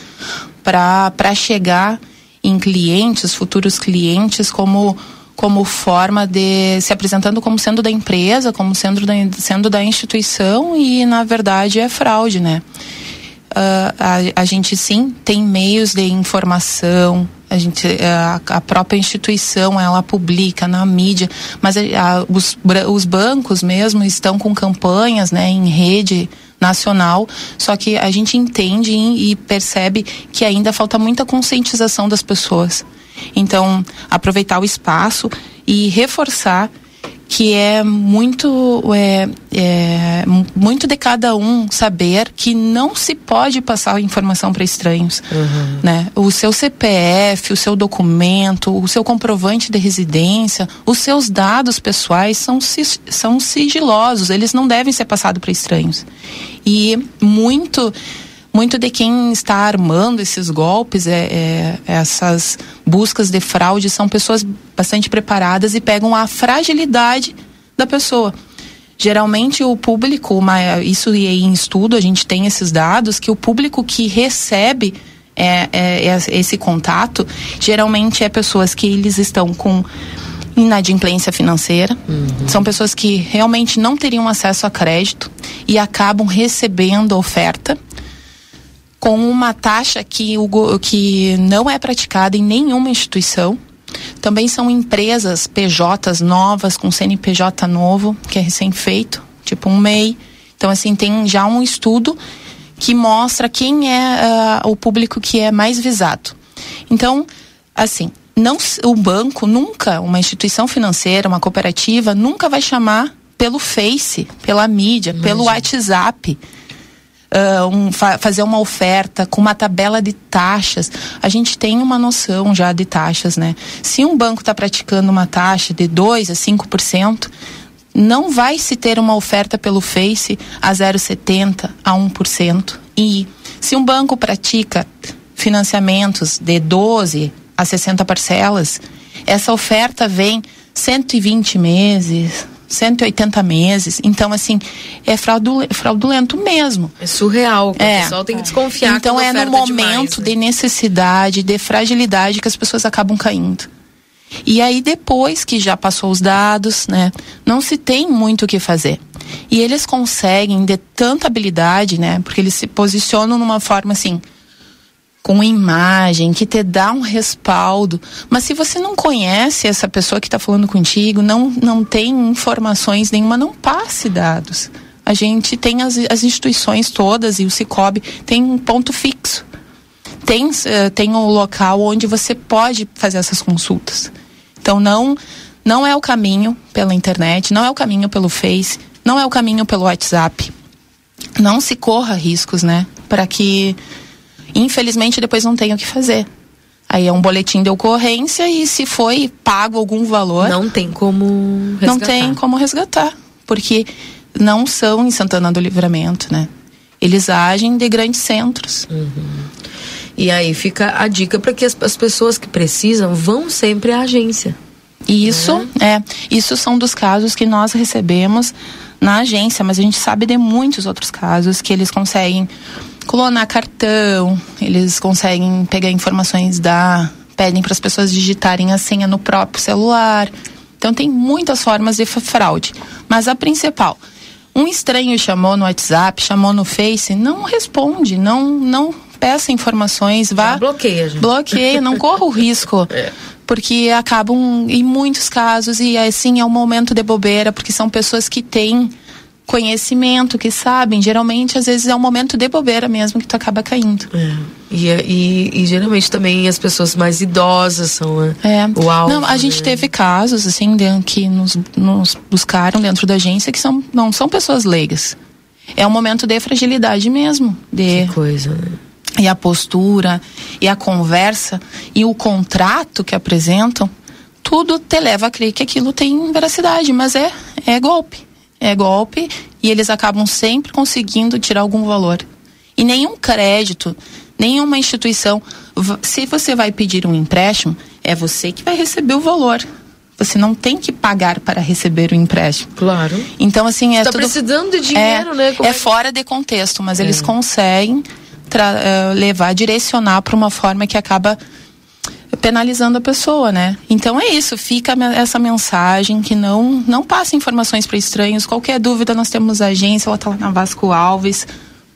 para para chegar em clientes, futuros clientes, como como forma de se apresentando como sendo da empresa, como sendo da, sendo da instituição e na verdade é fraude, né? Ah, a, a gente sim tem meios de informação a gente a, a própria instituição ela publica na mídia mas a- os, os bancos mesmo estão com campanhas né em rede nacional só que a gente entende e percebe que ainda falta muita conscientização das pessoas. Então aproveitar o espaço e reforçar que é muito é, é, mu- muito de cada um saber que não se pode passar informação para estranhos né? O seu CPF o seu documento o seu comprovante de residência os seus dados pessoais são são sigilosos eles não devem ser passados para estranhos. E muito muito de quem está armando esses golpes, é, é- essas buscas de fraude, são pessoas bastante preparadas e pegam a fragilidade da pessoa. Geralmente o público, uma- isso é em estudo, a gente tem esses dados, que o público que recebe é, é, esse contato, geralmente é pessoas que eles estão com inadimplência financeira, são pessoas que realmente não teriam acesso a crédito e acabam recebendo oferta com uma taxa que, o, que não é praticada em nenhuma instituição. Também são empresas PJs novas, com CNPJ novo, que é recém-feito, tipo um MEI. Então, assim, tem já um estudo que mostra quem é ah, o público que é mais visado. Então, assim, não, o banco nunca, uma instituição financeira, uma cooperativa, nunca vai chamar pelo Face, pela mídia, pelo WhatsApp ah, um, fa- fazer uma oferta com uma tabela de taxas, a gente tem uma noção já de taxas, né? Se um banco está praticando uma taxa de 2 a 5%, não vai se ter uma oferta pelo Face a 0,70 a 1%. E se um banco pratica financiamentos de 12 a 60 parcelas, essa oferta vem 120 meses, 180 meses. Então, assim, é fraudule- fraudulento mesmo. É surreal. O É. pessoal tem que desconfiar Então é no momento demais, né? de necessidade, de fragilidade que as pessoas acabam caindo. E aí depois que já passou os dados, né, não se tem muito o que fazer. E eles conseguem de tanta habilidade, né, porque eles se posicionam numa forma assim, com imagem, que te dá um respaldo. Mas se você não conhece essa pessoa que está falando contigo, não, não tem informações nenhuma, não passe dados. A gente tem as, as instituições todas e o Cicobi tem um ponto fixo. Tem, eh, tem um local onde você pode fazer essas consultas. Então não, não é o caminho pela internet, não é o caminho pelo Face, não é o caminho pelo WhatsApp. Não se corra riscos, né? Para que infelizmente depois não tenha o que fazer. Aí é um boletim de ocorrência e se foi pago algum valor. Não tem como Não resgatar. tem como resgatar. Porque não são em Santana do Livramento, né? Eles agem de grandes centros. E aí fica a dica para que as, as pessoas que precisam vão sempre à agência. Isso é, isso são dos casos que nós recebemos na agência, mas a gente sabe de muitos outros casos que eles conseguem clonar cartão, eles conseguem pegar informações da. pedem para as pessoas digitarem a senha no próprio celular. Então tem muitas formas de fraude. Mas a principal, um estranho chamou no WhatsApp, chamou no Face, não responde, não, não peça informações, vá. Já bloqueia, gente. Bloqueia, não corra o risco. É. Porque acabam, em muitos casos, e assim é um momento de bobeira, porque são pessoas que têm conhecimento, que sabem. Geralmente, às vezes, é um momento de bobeira mesmo que tu acaba caindo. É. E, e, e, geralmente também as pessoas mais idosas são né, é. o alvo. Não, a gente né? teve casos, assim, de, que nos, nos buscaram dentro da agência que são, não são pessoas leigas. É um momento de fragilidade mesmo. De, que coisa, né? E a postura, e a conversa, e o contrato que apresentam, tudo te leva a crer que aquilo tem veracidade, mas é, é golpe é golpe e eles acabam sempre conseguindo tirar algum valor. E nenhum crédito, nenhuma instituição, se você vai pedir um empréstimo, é você que vai receber o valor. Você não tem que pagar para receber o empréstimo. Claro. Então, assim, é Está tudo... precisando de dinheiro, é, né? Como é, é fora de contexto, mas é. eles conseguem uh, levar, direcionar para uma forma que acaba penalizando a pessoa, né? Então é isso, fica essa mensagem que não não passa informações para estranhos. Qualquer dúvida nós temos a agência, ela tá lá na Vasco Alves.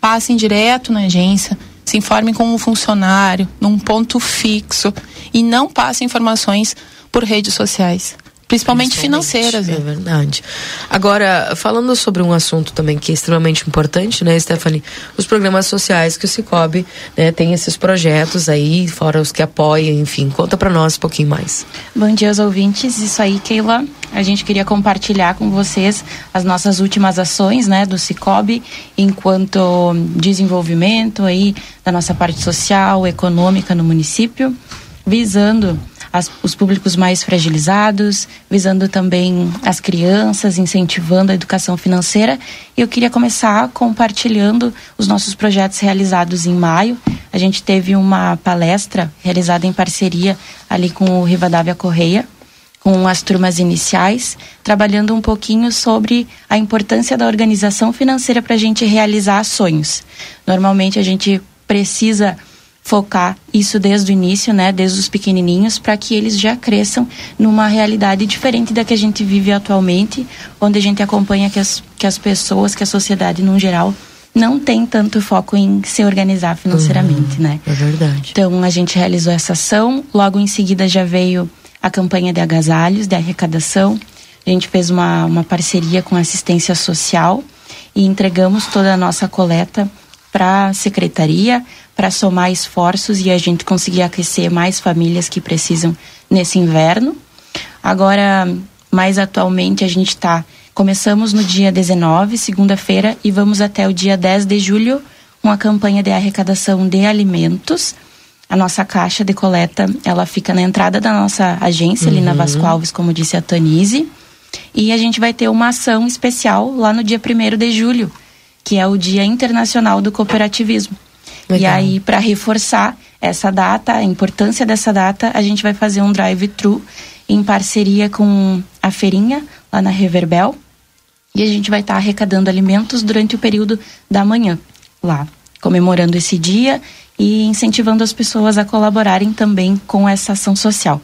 Passem direto na agência, se informem com um funcionário, num ponto fixo e não passem informações por redes sociais. Principalmente, financeiras. Né? É verdade. Agora, falando sobre um assunto também que é extremamente importante, né, Stephanie? Os programas sociais que o Cicobi né, tem esses projetos aí, fora os que apoiam, enfim. Conta para nós um pouquinho mais. Bom dia aos ouvintes. Isso aí, Keila. A gente queria compartilhar com vocês as nossas últimas ações, né, do Cicobi, enquanto desenvolvimento aí da nossa parte social, econômica no município, visando as, os públicos mais fragilizados, visando também as crianças, incentivando a educação financeira. E eu queria começar compartilhando os nossos projetos realizados em maio. A gente teve uma palestra realizada em parceria ali com o Rivadavia Correia, com as turmas iniciais, trabalhando um pouquinho sobre a importância da organização financeira para a gente realizar sonhos. Normalmente a gente precisa focar isso desde o início, né, desde os pequenininhos, para que eles já cresçam numa realidade diferente da que a gente vive atualmente, onde a gente acompanha que as, que as pessoas, que a sociedade no geral não tem tanto foco em se organizar financeiramente, uhum, né? É verdade. Então a gente realizou essa ação, logo em seguida já veio a campanha de agasalhos, de arrecadação. A gente fez uma, uma parceria com a assistência social e entregamos toda a nossa coleta para a secretaria, para somar esforços e a gente conseguir aquecer mais famílias que precisam nesse inverno. Agora, mais atualmente, a gente está. Começamos no dia 19, segunda-feira, e vamos até o dia 10 de julho com a campanha de arrecadação de alimentos. A nossa caixa de coleta, ela fica na entrada da nossa agência, uhum. ali na uhum. Vasco Alves, como disse a Tanise. E a gente vai ter uma ação especial lá no dia 1 de julho, que é o Dia Internacional do Cooperativismo. Legal. E aí, para reforçar essa data, a importância dessa data, a gente vai fazer um drive-thru em parceria com a feirinha lá na Reverbel. E a gente vai estar tá arrecadando alimentos durante o período da manhã lá, comemorando esse dia e incentivando as pessoas a colaborarem também com essa ação social.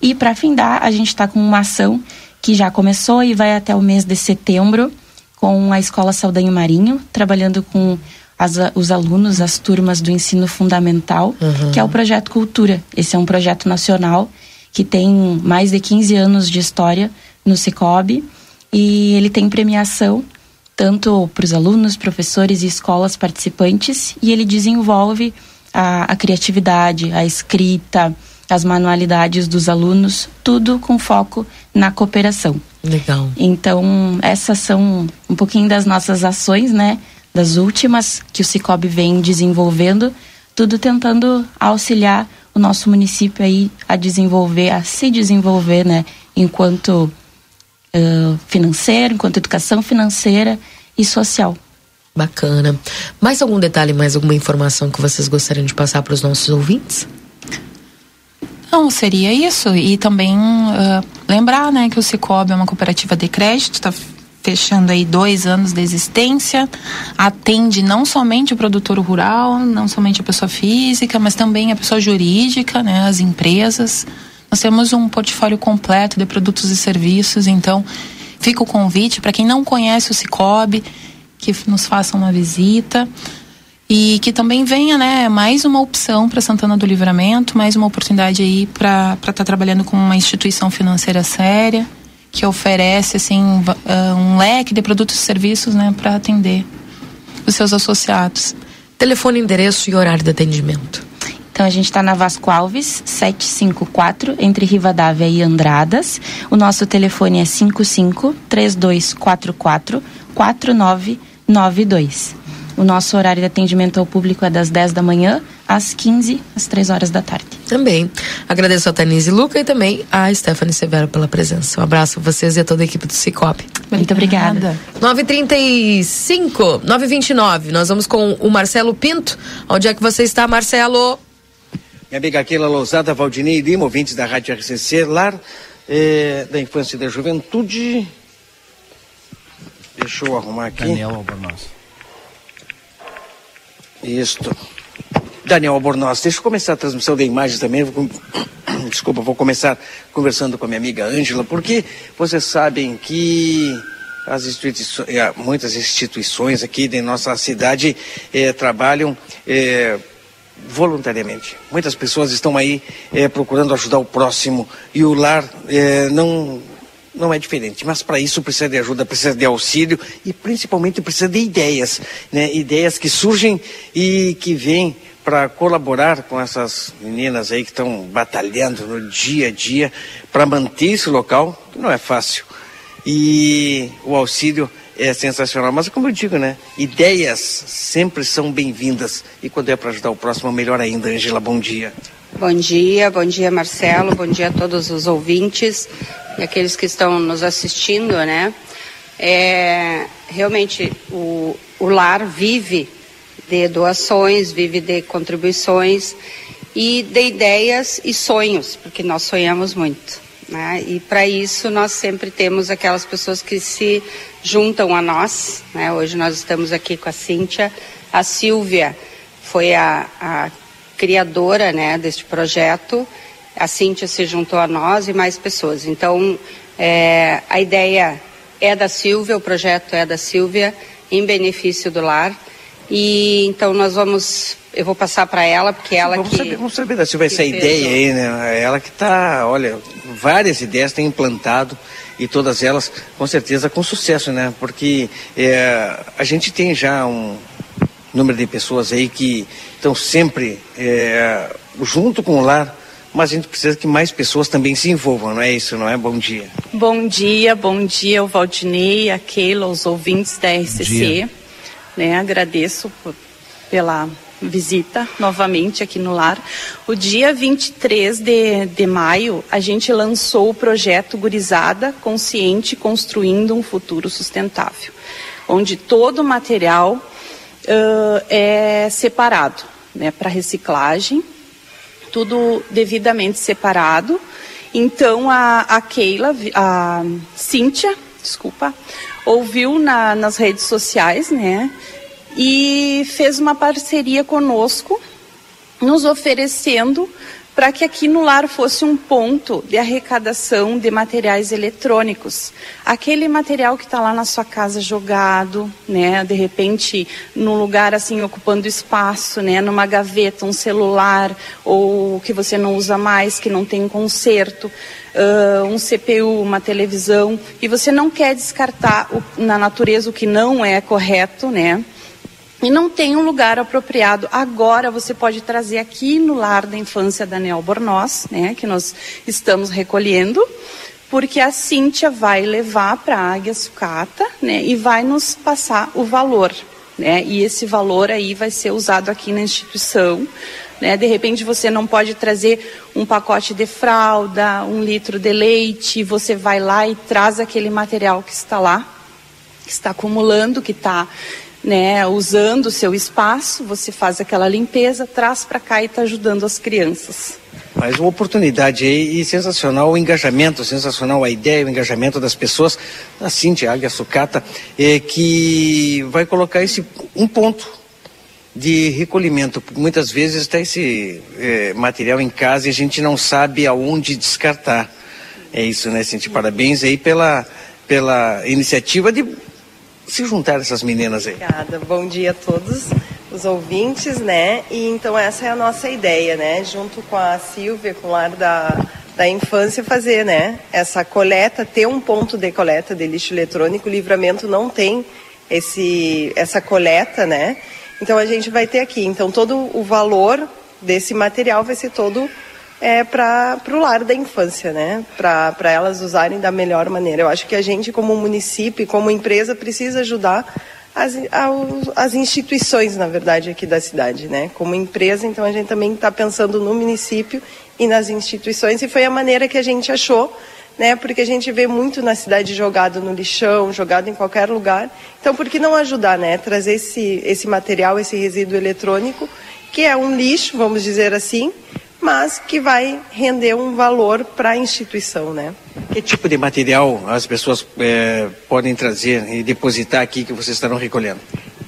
E para findar, a gente está com uma ação que já começou e vai até o mês de setembro com a Escola Saldanho Marinho, trabalhando com as, os alunos, as turmas do ensino fundamental, uhum. que é o projeto Cultura. Esse é um projeto nacional que tem mais de 15 anos de história no Cicobi e ele tem premiação tanto para os alunos, professores e escolas participantes e ele desenvolve a, a criatividade, a escrita, as manualidades dos alunos, tudo com foco na cooperação. Legal. Então, essas são um pouquinho das nossas ações, né? Das últimas que o Cicobi vem desenvolvendo, tudo tentando auxiliar o nosso município aí a desenvolver, a se desenvolver, né, enquanto uh, financeiro, enquanto educação financeira e social. Bacana. Mais algum detalhe, mais alguma informação que vocês gostariam de passar para os nossos ouvintes? Não, seria isso. E também uh, lembrar né, que o Cicobi é uma cooperativa de crédito, está fechando aí dois anos de existência, atende não somente o produtor rural, não somente a pessoa física, mas também a pessoa jurídica, né, as empresas. Nós temos um portfólio completo de produtos e serviços, então fica o convite para quem não conhece o Cicobi, que nos faça uma visita e que também venha, né, mais uma opção para Santana do Livramento, mais uma oportunidade aí para estar tá trabalhando com uma instituição financeira séria que oferece assim uh, um leque de produtos e serviços, né, para atender os seus associados. Telefone, endereço e horário de atendimento. Então a gente está na Vasco Alves, 754, entre Rivadavia e Andradas. O nosso telefone é 55 3244 4992. O nosso horário de atendimento ao público é das 10 da manhã às 15, às 3 horas da tarde. Também. Agradeço a Tanise Luca e também a Stephanie Severo pela presença. Um abraço a vocês e a toda a equipe do Cicobi. Muito obrigada. 9h35, 9h29. Nós vamos com o Marcelo Pinto. Onde é que você está, Marcelo? Minha amiga Keila Lousada, Valdinei Lima, ouvintes da Rádio RCC, lar é, da infância e da juventude. Deixa eu arrumar aqui. Daniel Albornoz. Isto. Daniel Albornoz, deixa eu começar a transmissão de imagens também. Desculpa, vou começar conversando com a minha amiga Ângela, porque vocês sabem que as instituições, eh, muitas instituições aqui de nossa cidade eh, trabalham eh, voluntariamente. Muitas pessoas estão aí eh, procurando ajudar o próximo e o lar eh, não não é diferente. Mas para isso precisa de ajuda, precisa de auxílio e principalmente precisa de ideias, né? Ideias que surgem e que vêm para colaborar com essas meninas aí que estão batalhando no dia a dia para manter esse local, que não é fácil. E o auxílio é sensacional. Mas como eu digo, né? Ideias sempre são bem-vindas. E quando é para ajudar o próximo, melhor ainda. Angela, bom dia. Bom dia, bom dia Marcelo, bom dia a todos os ouvintes e aqueles que estão nos assistindo, né? É, realmente o, o lar vive de doações, vive de contribuições e de ideias e sonhos, porque nós sonhamos muito. Né? E para isso nós sempre temos aquelas pessoas que se juntam a nós. Né? Hoje nós estamos aqui com a Cíntia. A Silvia foi a, a criadora né, deste projeto. A Cíntia se juntou a nós e mais pessoas. Então, é, a ideia é da Silvia, o projeto é da Silvia, em benefício do lar. E então nós vamos, eu vou passar para ela, porque ela vamos que. Saber, vamos saber da Silvia essa ideia aí, né? Ela que está, olha, várias ideias tem implantado e todas elas, com certeza, com sucesso, né? Porque é, a gente tem já um número de pessoas aí que estão sempre é, junto com o lar, mas a gente precisa que mais pessoas também se envolvam, não é isso, não é? Bom dia. Bom dia, bom dia ao Valdinei, a Keila, os ouvintes da RCC. Né, agradeço por, pela visita novamente aqui no lar. O dia 23 de, de maio, a gente lançou o projeto Gurizada Consciente Construindo um Futuro Sustentável, onde todo o material uh, é separado né, para reciclagem, tudo devidamente separado. Então a, a Keila, a Cíntia, desculpa, ouviu na, nas redes sociais, né? E fez uma parceria conosco, nos oferecendo para que aqui no lar fosse um ponto de arrecadação de materiais eletrônicos. Aquele material que está lá na sua casa jogado, né, de repente num lugar assim ocupando espaço, né, numa gaveta, um celular ou que você não usa mais, que não tem conserto, uh, um CPU, uma televisão, e você não quer descartar o, na natureza o que não é correto, né? E não tem um lugar apropriado. Agora você pode trazer aqui no lar da infância Daniel Bornoz, né, que nós estamos recolhendo, porque a Cíntia vai levar para a Águia Sucata, né, e vai nos passar o valor, né, e esse valor aí vai ser usado aqui na instituição, né, de repente você não pode trazer um pacote de fralda, um litro de leite, você vai lá e traz aquele material que está lá, que está acumulando, que está né, usando o seu espaço, você faz aquela limpeza, traz para cá e está ajudando as crianças. Mas uma oportunidade aí e sensacional o engajamento, sensacional a ideia, o engajamento das pessoas, a Cintia Águia Sucata, é, que vai colocar esse um ponto de recolhimento, muitas vezes está esse é, material em casa e a gente não sabe aonde descartar. É isso, né, Cintia? Parabéns aí pela, pela iniciativa de se juntar essas meninas aí. Obrigada, bom dia a todos os ouvintes, né? E então essa é a nossa ideia, né? Junto com a Silvia, com o lar da, da infância, fazer, né? Essa coleta, ter um ponto de coleta de lixo eletrônico. O livramento não tem esse, essa coleta, né? Então a gente vai ter aqui. Então todo o valor desse material vai ser todo é, para o lar da infância, né? Para elas usarem da melhor maneira. Eu acho que a gente, como município, como empresa, precisa ajudar as, as instituições, na verdade, aqui da cidade, né? Como empresa, então a gente também está pensando no município e nas instituições, e foi a maneira que a gente achou, né? Porque a gente vê muito na cidade jogado no lixão, jogado em qualquer lugar. Então, por que não ajudar, né? Trazer esse, esse material, esse resíduo eletrônico, que é um lixo, vamos dizer assim, mas que vai render um valor para a instituição, né? Que tipo de material as pessoas é, podem trazer e depositar aqui que vocês estarão recolhendo?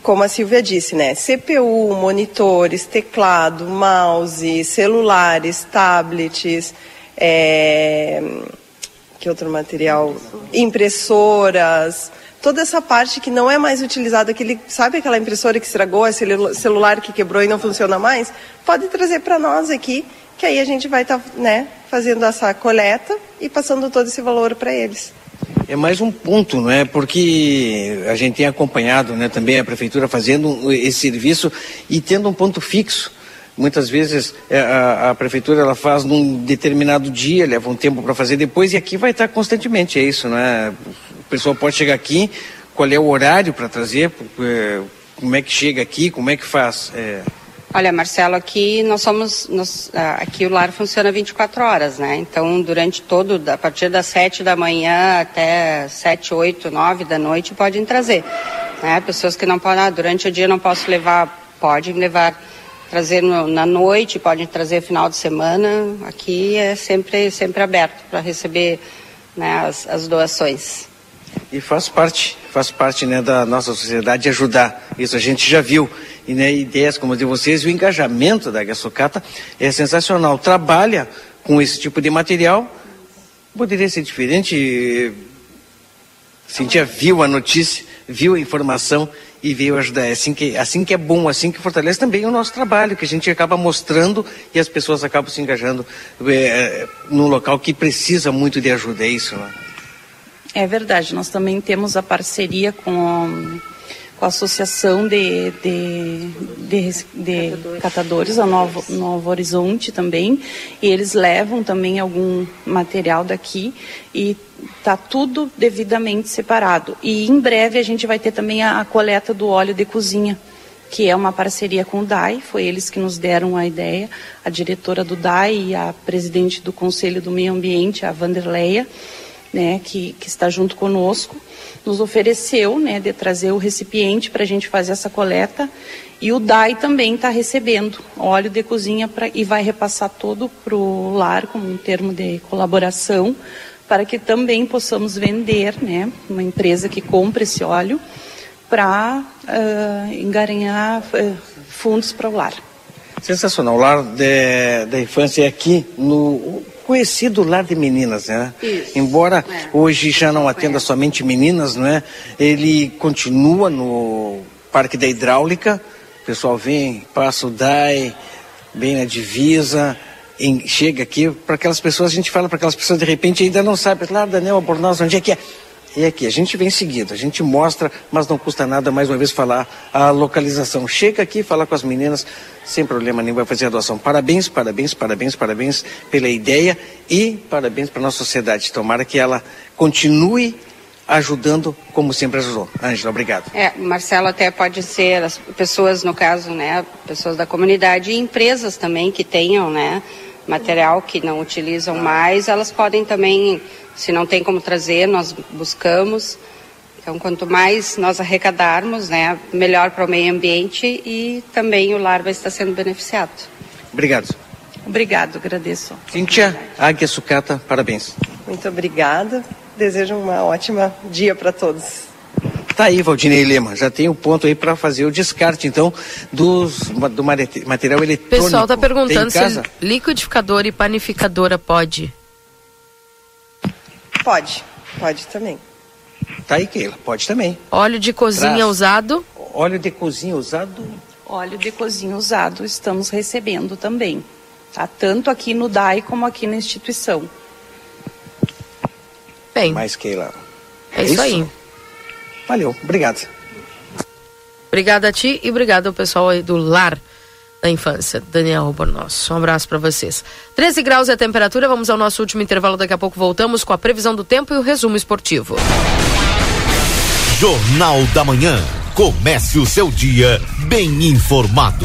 Como a Silvia disse, né? CPU, monitores, teclado, mouse, celulares, tablets, é... que outro material? Impressoras, toda essa parte que não é mais utilizada, aquele, sabe aquela impressora que estragou, celular que quebrou e não funciona mais? Pode trazer para nós aqui que aí a gente vai estar tá, né, fazendo essa coleta e passando todo esse valor para eles. É mais um ponto, não é? Porque a gente tem acompanhado, né, também a prefeitura fazendo esse serviço e tendo um ponto fixo. Muitas vezes é, a, a prefeitura ela faz num determinado dia, leva um tempo para fazer depois e aqui vai estar constantemente, é isso, não é? O pessoal pode chegar aqui, qual é o horário para trazer, é, como é que chega aqui, como é que faz? É... Olha, Marcelo, aqui nós somos, nós, ah, aqui o lar funciona 24 horas, né? Então, durante todo, a partir das 7 da manhã até 7, 8, 9 da noite, podem trazer. Né? Pessoas que não podem, ah, durante o dia não posso levar, podem levar, trazer no, na noite, podem trazer final de semana. Aqui é sempre, sempre aberto para receber né, as, as doações. E faz parte, faz parte né, da nossa sociedade ajudar. Isso a gente já viu e né, ideias como a de vocês, o engajamento da Gasocata é sensacional. Trabalha com esse tipo de material, poderia ser diferente. Cintia viu a notícia, viu a informação e veio ajudar. É assim que, assim que é bom, assim que fortalece também o nosso trabalho, que a gente acaba mostrando e as pessoas acabam se engajando é, num local que precisa muito de ajuda. É isso, né? É verdade. Nós também temos a parceria com com a Associação de, de, de, de catadores. catadores, a Novo, Novo Horizonte também, e eles levam também algum material daqui e está tudo devidamente separado. E em breve a gente vai ter também a, a coleta do óleo de cozinha que é uma parceria com o DAI, foi eles que nos deram a ideia, a diretora do DAI e a presidente do Conselho do Meio Ambiente, a Vanderleia, né, que, que está junto conosco nos ofereceu né, de trazer o recipiente para a gente fazer essa coleta. E o DAI também está recebendo óleo de cozinha pra, e vai repassar todo para o lar como um termo de colaboração para que também possamos vender, né, uma empresa que compra esse óleo para uh, uh, fundos para o lar. Sensacional. O lar da infância é aqui no conhecido lar de meninas, né? Isso. Embora é. hoje já não atenda somente meninas, não é? Ele continua no Parque da Hidráulica. O pessoal vem, passa o DAI, bem na divisa, em, chega aqui, para aquelas pessoas, a gente fala para aquelas pessoas, de repente ainda não sabe, lá, Daniel Albornoz, onde é que é? E aqui, a gente vem seguido, a gente mostra, mas não custa nada mais uma vez falar a localização. Chega aqui, fala com as meninas, sem problema nenhum, vai fazer a doação. Parabéns, parabéns, parabéns, parabéns pela ideia e parabéns para a nossa sociedade. Tomara que ela continue ajudando como sempre ajudou. Ângela, obrigado. É, Marcelo até pode ser as pessoas, no caso, né, pessoas da comunidade e empresas também que tenham, né, material que não utilizam mais, elas podem também se não tem como trazer, nós buscamos. Então, quanto mais nós arrecadarmos, né, melhor para o meio ambiente e também o lar vai estar sendo beneficiado. Obrigado. Obrigado, agradeço. Cíntia Águia Sucata, parabéns. Muito obrigada. Desejo um ótimo dia para todos. Tá aí, Valdinei Lema, já tem o um ponto aí para fazer o descarte, então, dos, do material O eletrônico. pessoal está perguntando se liquidificador e panificadora pode. Pode, pode também. Tá aí, Keila, pode também. Óleo de cozinha Traz. usado. Óleo de cozinha usado. Óleo de cozinha usado estamos recebendo também, tá? Tanto aqui no DAI como aqui na instituição. Bem. Mais, Keila. É, isso, aí. Valeu, obrigado. Obrigada a ti e obrigado ao pessoal aí do Lar da Infância, Daniel Bornosso. Um abraço para vocês. 13 graus é a temperatura, vamos ao nosso último intervalo, daqui a pouco voltamos com a previsão do tempo e o resumo esportivo. Jornal da Manhã. Comece o seu dia bem informado.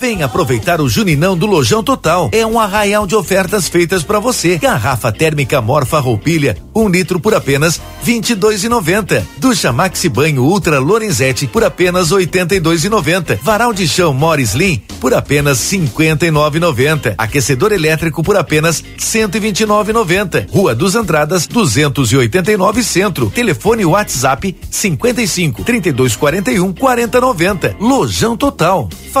Vem aproveitar o Juninão do Lojão Total. É um arraial de ofertas feitas para você. Garrafa térmica Morfa Roupilha, um litro por apenas vinte e dois e noventa. Ducha Maxi Banho Ultra Lorenzetti por apenas oitenta e dois e noventa. Varal de chão Mori Slim por apenas cinquenta e nove e noventa. Aquecedor elétrico por apenas cento e vinte e nove e noventa. Rua dos Andradas 289 Centro. Telefone WhatsApp 55 32 41 40 90. Lojão Total.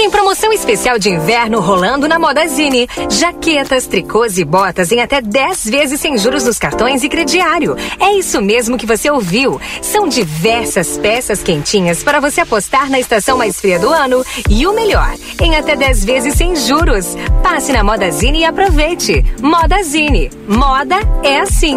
Tem promoção especial de inverno rolando na Modazine. Jaquetas, tricôs e botas em até 10 vezes sem juros nos cartões e crediário. É isso mesmo que você ouviu. São diversas peças quentinhas para você apostar na estação mais fria do ano. E o melhor, em até 10 vezes sem juros. Passe na Modazine e aproveite. Modazine. Moda é assim.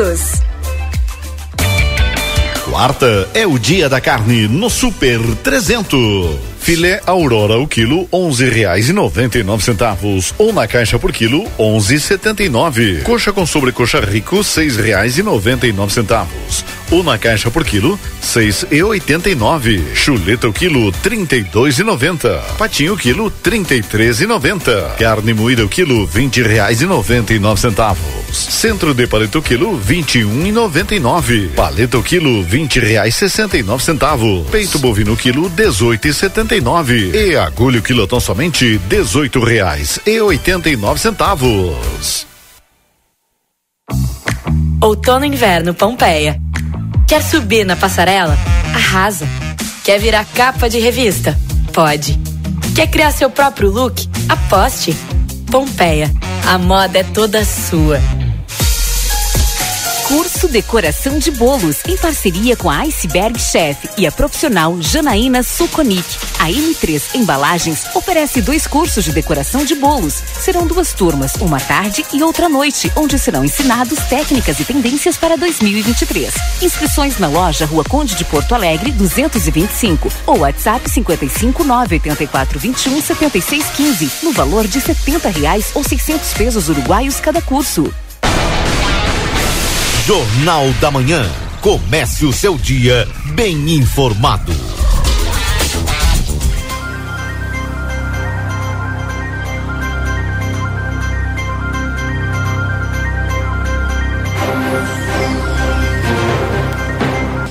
todos. Quarta é o dia da carne no Super 300. Filé Aurora o quilo onze reais e noventa e nove centavos ou na caixa por quilo onze setenta e nove. Coxa com sobrecoxa rico seis reais e noventa e nove centavos ou na caixa por quilo seis e oitenta e nove. Chuleta o quilo trinta e dois e noventa. Patinho o quilo trinta e três e noventa. Carne moída o quilo vinte reais e noventa e nove centavos. Centro de paleta o quilo vinte e um e noventa e nove. Paleta o quilo vinte reais sessenta e nove centavos. Peito bovino o quilo dezoito e setenta e nove. E agulha o quilotão somente dezoito reais e oitenta e nove centavos. Outono inverno Pompeia. Quer subir na passarela? Arrasa. Quer virar capa de revista? Pode. Quer criar seu próprio look? Aposte. Pompeia. A moda é toda sua. Curso Decoração de Bolos, em parceria com a Iceberg Chef e a profissional Janaína Sulconic. A M3 Embalagens oferece dois cursos de decoração de bolos. Serão duas turmas, uma tarde e outra noite, onde serão ensinados técnicas e tendências para 2023. Inscrições na loja Rua Conde de Porto Alegre, 225 ou WhatsApp 55 984 21 76 15, no valor de 70 reais ou 600 pesos uruguaios cada curso. Jornal da Manhã. Comece o seu dia bem informado.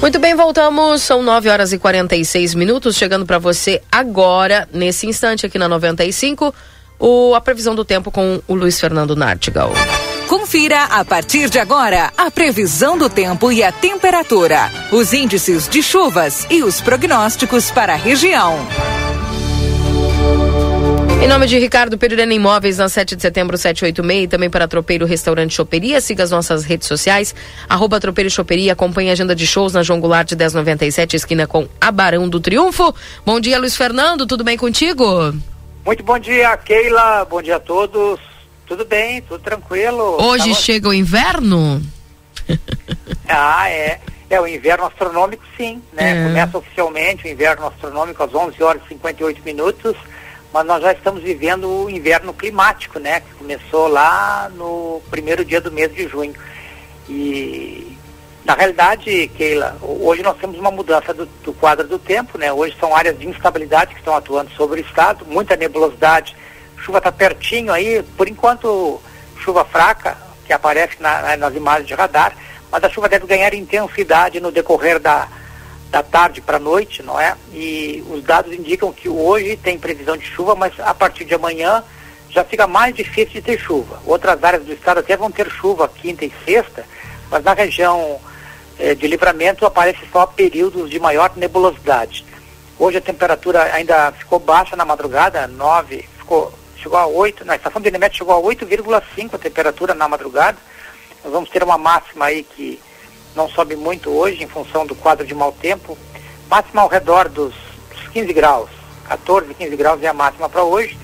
Muito bem, voltamos. São 9 horas e 46 minutos. Chegando para você agora, nesse instante aqui na 95, o, a previsão do tempo com o Luiz Fernando Nartigal. Confira a partir de agora a previsão do tempo e a temperatura, os índices de chuvas e os prognósticos para a região. Em nome de Ricardo Pereira Imóveis, na 7 de setembro, 786, e também para Tropeiro Restaurante Choperia. Siga as nossas redes sociais, arroba Tropeiro Choperia. Acompanhe a agenda de shows na João Goulart de 1097, esquina com a Barão do Triunfo. Bom dia, Luiz Fernando, tudo bem contigo? Muito bom dia, Keila. Bom dia a todos. Tudo bem, tudo tranquilo. Hoje chega o inverno? ah, é. É o inverno astronômico, sim, né? É. Começa oficialmente o inverno astronômico às 11 horas e 58 minutos, mas nós já estamos vivendo o inverno climático, né? Que começou lá no primeiro dia do mês de junho. E, na realidade, Keila, hoje nós temos uma mudança do, do quadro do tempo, né? Hoje são áreas de instabilidade que estão atuando sobre o estado, muita nebulosidade chuva está pertinho aí, por enquanto chuva fraca, que aparece na, nas imagens de radar, mas a chuva deve ganhar intensidade no decorrer da, da tarde para a noite, não é? E os dados indicam que hoje tem previsão de chuva, mas a partir de amanhã já fica mais difícil de ter chuva. Outras áreas do estado até vão ter chuva quinta e sexta, mas na região eh, de livramento aparece só períodos de maior nebulosidade. Hoje a temperatura ainda ficou baixa na madrugada, 9, ficou chegou a 8, na estação de Nemet chegou a 8,5 a temperatura na madrugada. Nós vamos ter uma máxima aí que não sobe muito hoje em função do quadro de mau tempo. Máxima ao redor dos, dos 15 graus, 14, 15 graus é a máxima para hoje.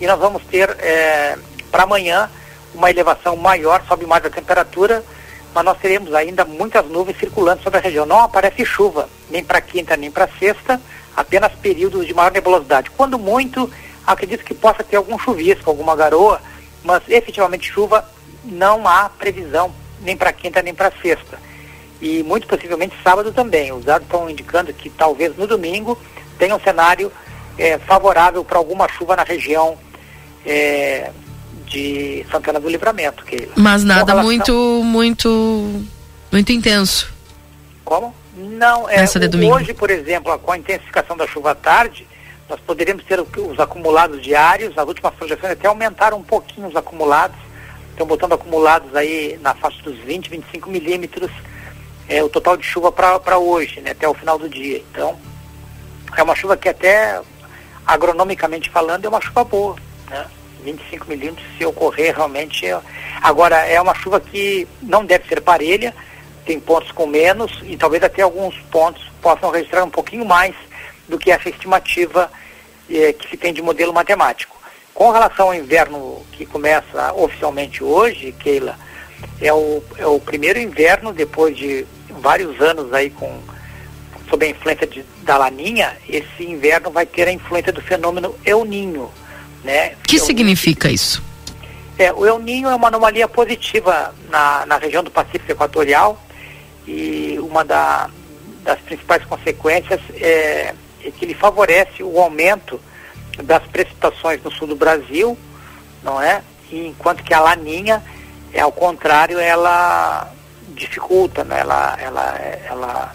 E nós vamos ter é, para amanhã uma elevação maior, sobe mais a temperatura, mas nós teremos ainda muitas nuvens circulando sobre a região. Não aparece chuva, nem para quinta nem para sexta, apenas períodos de maior nebulosidade. Quando muito, acredito que possa ter algum chuvisco, alguma garoa, mas efetivamente chuva não há previsão nem para quinta nem para sexta. E muito possivelmente sábado também. Os dados estão indicando que talvez no domingo tenha um cenário eh, favorável para alguma chuva na região eh, de Santana do Livramento. Que, Mas nada relação- muito, muito, muito intenso. Como? Não, é, Nessa de domingo. hoje, por exemplo, com a intensificação da chuva à tarde, nós poderíamos ter os acumulados diários, as últimas projeções até aumentaram um pouquinho os acumulados, estão botando acumulados aí na faixa dos 20, 25 milímetros, é o total de chuva para hoje, né, até o final do dia. Então, é uma chuva que até, agronomicamente falando, é uma chuva boa, né? 25 milímetros, se ocorrer realmente. é- Agora, é uma chuva que não deve ser parelha, tem pontos com menos e talvez até alguns pontos possam registrar um pouquinho mais do que essa estimativa eh, que se tem de modelo matemático. Com relação ao inverno que começa oficialmente hoje, Keila, é o, é o primeiro inverno depois de vários anos aí com sob a influência de, da laninha, esse inverno vai ter a influência do fenômeno El Ninho, né? O que significa isso? É, o El Ninho é uma anomalia positiva na, na região do Pacífico Equatorial e uma da- das principais consequências é que ele favorece o aumento das precipitações no sul do Brasil, não é? E enquanto que a laninha, é ao contrário, ela dificulta, né? ela, ela, ela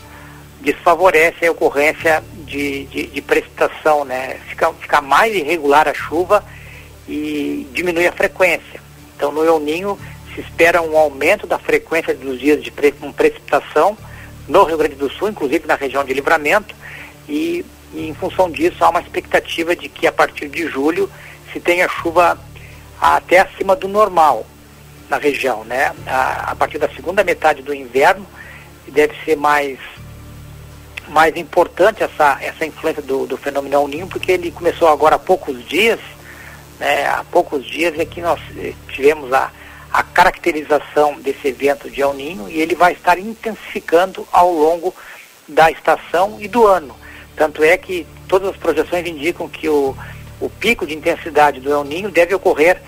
desfavorece a ocorrência de, de, de precipitação, né? Fica, fica mais irregular a chuva e diminui a frequência. Então, no El Ninho se espera um aumento da frequência dos dias de pre, precipitação no Rio Grande do Sul, inclusive na região de Livramento, e, e em função disso há uma expectativa de que a partir de julho se tenha chuva até acima do normal na região, né? A, a partir da segunda metade do inverno deve ser mais mais importante essa, essa influência do, do fenômeno El Ninho, porque ele começou agora há poucos dias, né, há poucos dias é que nós eh, tivemos a, a caracterização desse evento de El Ninho e ele vai estar intensificando ao longo da estação e do ano. Tanto é que todas as projeções indicam que o, o pico de intensidade do El Ninho deve ocorrer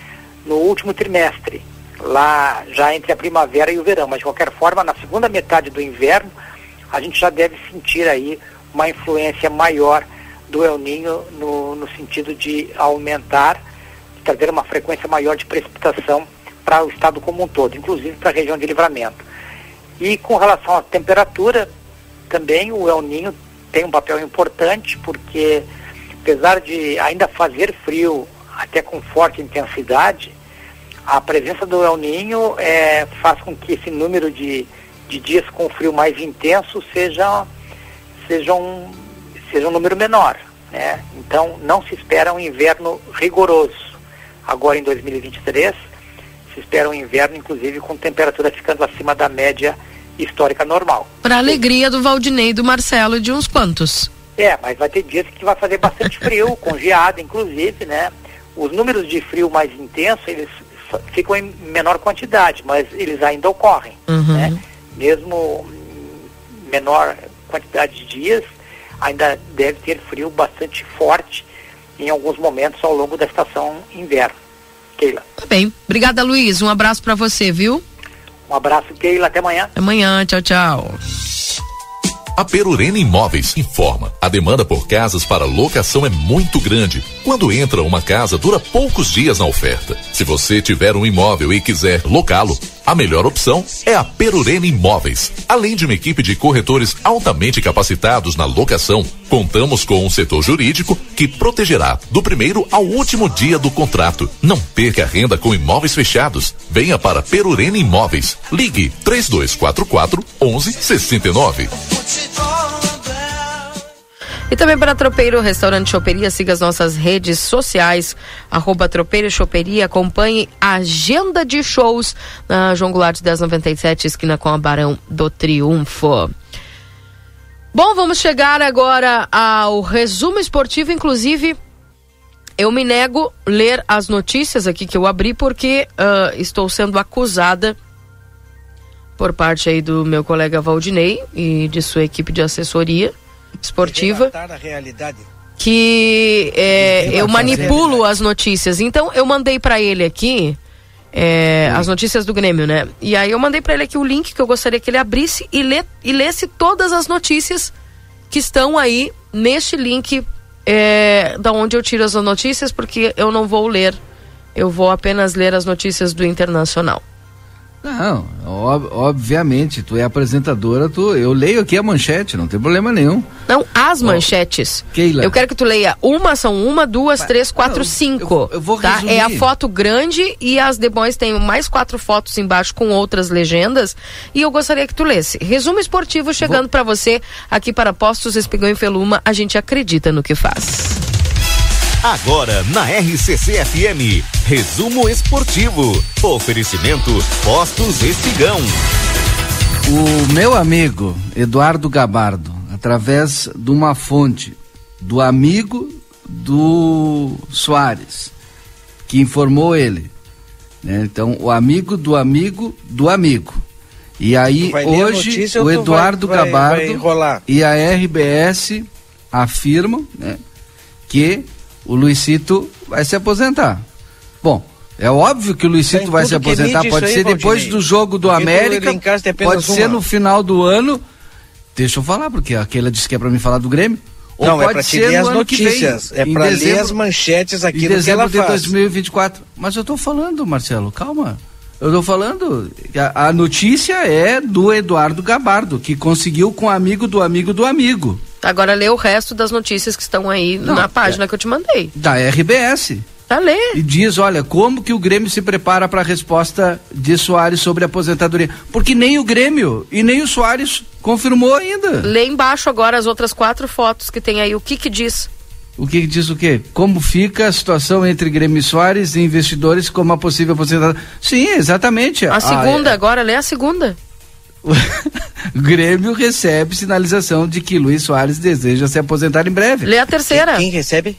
no último trimestre, lá já entre a primavera e o verão. Mas de qualquer forma, na segunda metade do inverno, a gente já deve sentir aí uma influência maior do El Ninho no, no sentido de aumentar, de trazer uma frequência maior de precipitação para o estado como um todo, inclusive para a região de livramento. E com relação à temperatura, também o El Ninho tem um papel importante, porque apesar de ainda fazer frio até com forte intensidade, a presença do El Ninho é, faz com que esse número de, de dias com frio mais intenso seja, seja, um, seja um número menor. Né? Então não se espera um inverno rigoroso. Agora em 2023 se espera um inverno, inclusive, com temperatura ficando acima da média histórica normal. Para alegria do Valdinei, do Marcelo e de uns quantos. É, mas vai ter dias que vai fazer bastante frio, com geada, inclusive, né? Os números de frio mais intenso, eles ficam em menor quantidade, mas eles ainda ocorrem, né? Mesmo menor quantidade de dias, ainda deve ter frio bastante forte em alguns momentos ao longo da estação inverno. Keila. Tá bem. Obrigada, Luiz. Um abraço para você, viu? Um abraço, Keila. Até amanhã. Até amanhã. Tchau, tchau. A Perurena Imóveis informa: a demanda por casas para locação é muito grande. Quando entra uma casa, dura poucos dias na oferta. Se você tiver um imóvel e quiser locá-lo, a melhor opção é a Perurena Imóveis. Além de uma equipe de corretores altamente capacitados na locação, contamos com um setor jurídico que protegerá do primeiro ao último dia do contrato. Não perca a renda com imóveis fechados. Venha para Perurena Imóveis. Ligue 3244 1169. E também para Tropeiro Restaurante Choperia, siga as nossas redes sociais, arroba Tropeiro Choperia, acompanhe a agenda de shows na João Goulart 1097, esquina com a Barão do Triunfo. Bom, vamos chegar agora ao resumo esportivo, inclusive eu me nego ler as notícias aqui que eu abri porque ah, estou sendo acusada por parte aí do meu colega Valdinei e de sua equipe de assessoria esportiva que é, eu manipulo as notícias. Então eu mandei pra ele aqui é, as notícias do Grêmio, né? E aí eu mandei pra ele aqui o link que eu gostaria que ele abrisse e, lê, e lesse todas as notícias que estão aí neste link é, da onde eu tiro as notícias, porque eu não vou ler, eu vou apenas ler as notícias do Internacional. Não, ob- obviamente, tu é apresentadora, tu, eu leio aqui a manchete, não tem problema nenhum. Não, as manchetes. Keila. Eu quero que tu leia uma, são uma, duas, três, quatro, cinco. eu vou tá? resumir. É a foto grande e as demais têm mais quatro fotos embaixo com outras legendas. E eu gostaria que tu lesse. Resumo esportivo chegando pra você aqui para Postos Espigão e Feluma. A gente acredita no que faz. Agora na RCC FM, resumo esportivo. Oferecimento Postos Espigão. O meu amigo Eduardo Gabardo, através de uma fonte do amigo do Soares, que informou ele. né? Então, o amigo do amigo do amigo. E aí, hoje, notícia o Eduardo vai- vai- Gabardo vai e a RBS afirmam né, que o Luizito vai se aposentar. Bom, é óbvio que o Luizito Tem vai se é aposentar, pode ser aí, depois Valdinei. do jogo do Porque América, pode ser no final do ano. Deixa eu falar, porque aquela disse que é pra mim falar do Grêmio. Ou Não, é pode pra te ser ler as que vem, notícias. É pra ler as manchetes em aquilo que dezembro ela de faz. 2024. Mas eu tô falando, Marcelo, calma. Eu tô falando, a, a notícia é do Eduardo Gabardo, que conseguiu com o amigo do amigo do amigo, Agora lê o resto das notícias que estão aí Não, na página que eu te mandei. da RBS. Tá lê. E diz, olha, como que o Grêmio se prepara para a resposta de Soares sobre a aposentadoria? Porque nem o Grêmio e nem o Soares confirmou ainda. Lê embaixo agora as outras quatro fotos que tem aí. O que que diz? O que diz o quê? Como fica a situação entre Grêmio e Soares e investidores como a possível aposentadoria? Sim, exatamente. A segunda, é- agora lê a segunda. O Grêmio recebe sinalização de que Luiz Soares deseja se aposentar em breve. Lê a terceira. Quem recebe?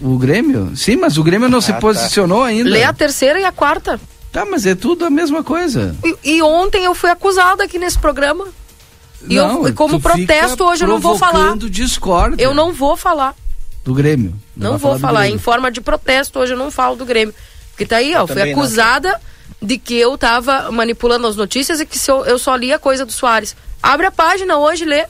O Grêmio? Sim, mas o Grêmio não se Ah, tá. posicionou ainda. Lê a terceira e a quarta. Tá, mas é tudo a mesma coisa. E, e ontem eu fui acusada aqui nesse programa. E eu- Não, e como protesto hoje eu não vou falar. discórdia Eu não vou falar. do Grêmio. Não, vai vou falar. Grêmio. Em forma de protesto, hoje eu não falo do Grêmio. Porque tá aí, ó, fui também não. De que eu tava manipulando as notícias e que eu, eu só li a coisa do Soares. Abre a página hoje, lê.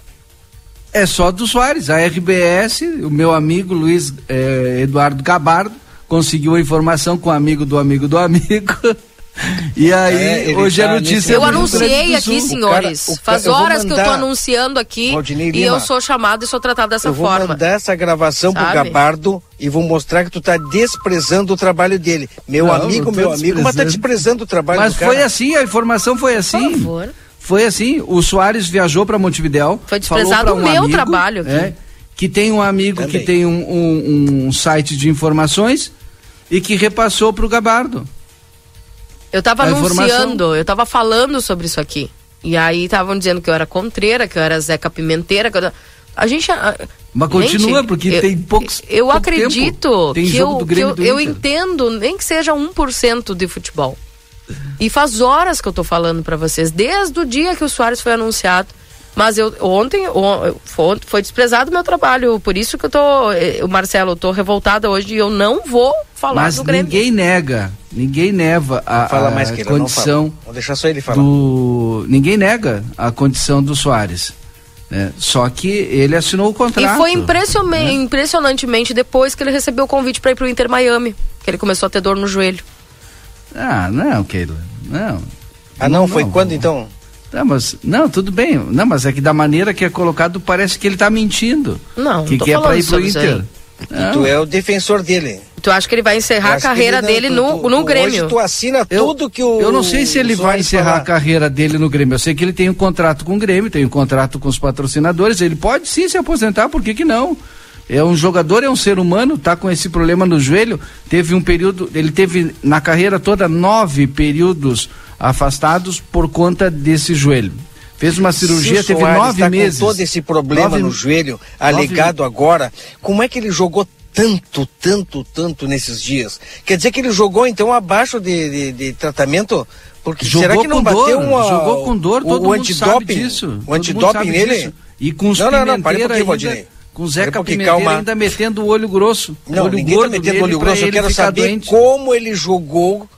É só do Soares. A RBS, o meu amigo Luiz eh, Eduardo Gabardo, conseguiu a informação com o amigo do amigo do amigo. E aí, É, hoje tá a notícia Eu é anunciei aqui, senhores. O cara- o Faz horas que eu tô mandar- anunciando aqui Valdinei e Lima. eu sou chamado e sou tratado dessa eu vou forma. mandar essa gravação Sabe? pro Gabardo e vou mostrar que tu tá desprezando o trabalho dele. Meu Não, amigo, meu amigo, mas tá desprezando. desprezando o trabalho Mas do cara. foi assim, a informação foi assim. Por favor. Foi assim. O Soares viajou para Montevidéu. Foi falou desprezado o um meu amigo, trabalho aqui. é, que tem um amigo Também. que tem um, um- um site de informações e que repassou para o Gabardo. Eu tava A informação- anunciando, eu tava falando sobre isso aqui. E aí estavam dizendo que eu era contreira, que eu era Zeca Pimenteira. Que eu... A gente. Mas Gente, continua, porque eu- tem poucos. Eu pouco acredito tempo. Tem que, eu, que eu, eu entendo, nem que seja 1% de futebol. E faz horas que eu tô falando pra vocês, desde o dia que o Soares foi anunciado. Mas eu ontem o- foi, foi desprezado o meu trabalho, por isso que eu tô, eh, o Marcelo, eu tô revoltada hoje e eu não vou falar Mas do Grêmio. ninguém nega, ninguém neva a, Fala a mais que não condição fala. Vou deixar só ele falar. do. Ninguém nega a condição do Soares. né? Só que ele assinou o E contrato. foi impressionante, impressionantemente depois que ele recebeu o convite para ir pro Inter Miami, que ele começou a ter dor no joelho. Ah, não, Keila. Não. Ah, não? Foi quando então? Não, mas, não, tudo bem. Não, mas é que da maneira que é colocado, parece que ele tá mentindo. Não, que não tô quer falando pra ir pro sobre isso Inter. Tu é o defensor dele. Tu acha que ele vai encerrar a que carreira não- dele tu- no, tu- no tu- Grêmio? Hoje tu assina Eu- tudo que o. Eu não sei se ele vai encerrar falar. a carreira dele no Grêmio. Eu sei que ele tem um contrato com o Grêmio, tem um contrato com os patrocinadores. Ele pode sim se aposentar, por que, que não? É um jogador, é um ser humano, tá com esse problema no joelho. Teve um período, ele teve na carreira toda nove períodos afastados por conta desse joelho. Fez uma cirurgia, o teve nove tá meses. Com todo esse problema Nove- no joelho, nove- alegado agora, como é que ele jogou tanto, tanto, tanto nesses dias? Quer dizer que ele jogou então abaixo de, de- de tratamento Porque Jogou será que não bateu dor, uma, jogou com dor, o, todo o mundo sabe disso. O antidoping nele? disso. E com os não, não, não, para um pouquinho, Valdinei. com o Zeca um Pimenteira calma. ainda metendo o olho grosso. Não, olho ninguém tá metendo dele olho grosso. Eu quero saber doente. como ele jogou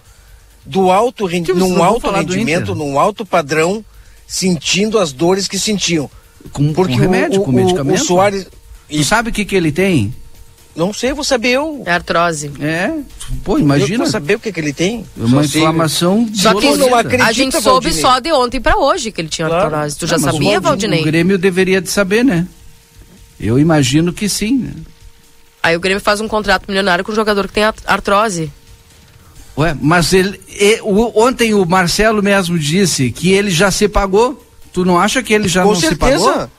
do alto rendi- Tipo, num alto rendimento, num alto padrão, sentindo as dores que sentiam. Com, Porque com o- remédio, o, com o- medicamento. O Soares. Tu sabe o que, que ele tem? Não sei, vou saber eu. É artrose. É, pô, imagina. Eu vou saber o que, que ele tem. Uma Só sei- inflamação Só que não acredita, a gente soube Valdinei. só de ontem pra hoje que ele tinha Claro. artrose. Tu já Não, mas sabia, o- Valdinei? O Grêmio deveria de saber, né? Eu imagino que sim. né? Aí o Grêmio faz um contrato milionário com um jogador que tem art- artrose. Ué, mas ele, e- o- ontem o Marcelo mesmo disse que ele já se pagou. Tu não acha que ele já com não se pagou? certeza.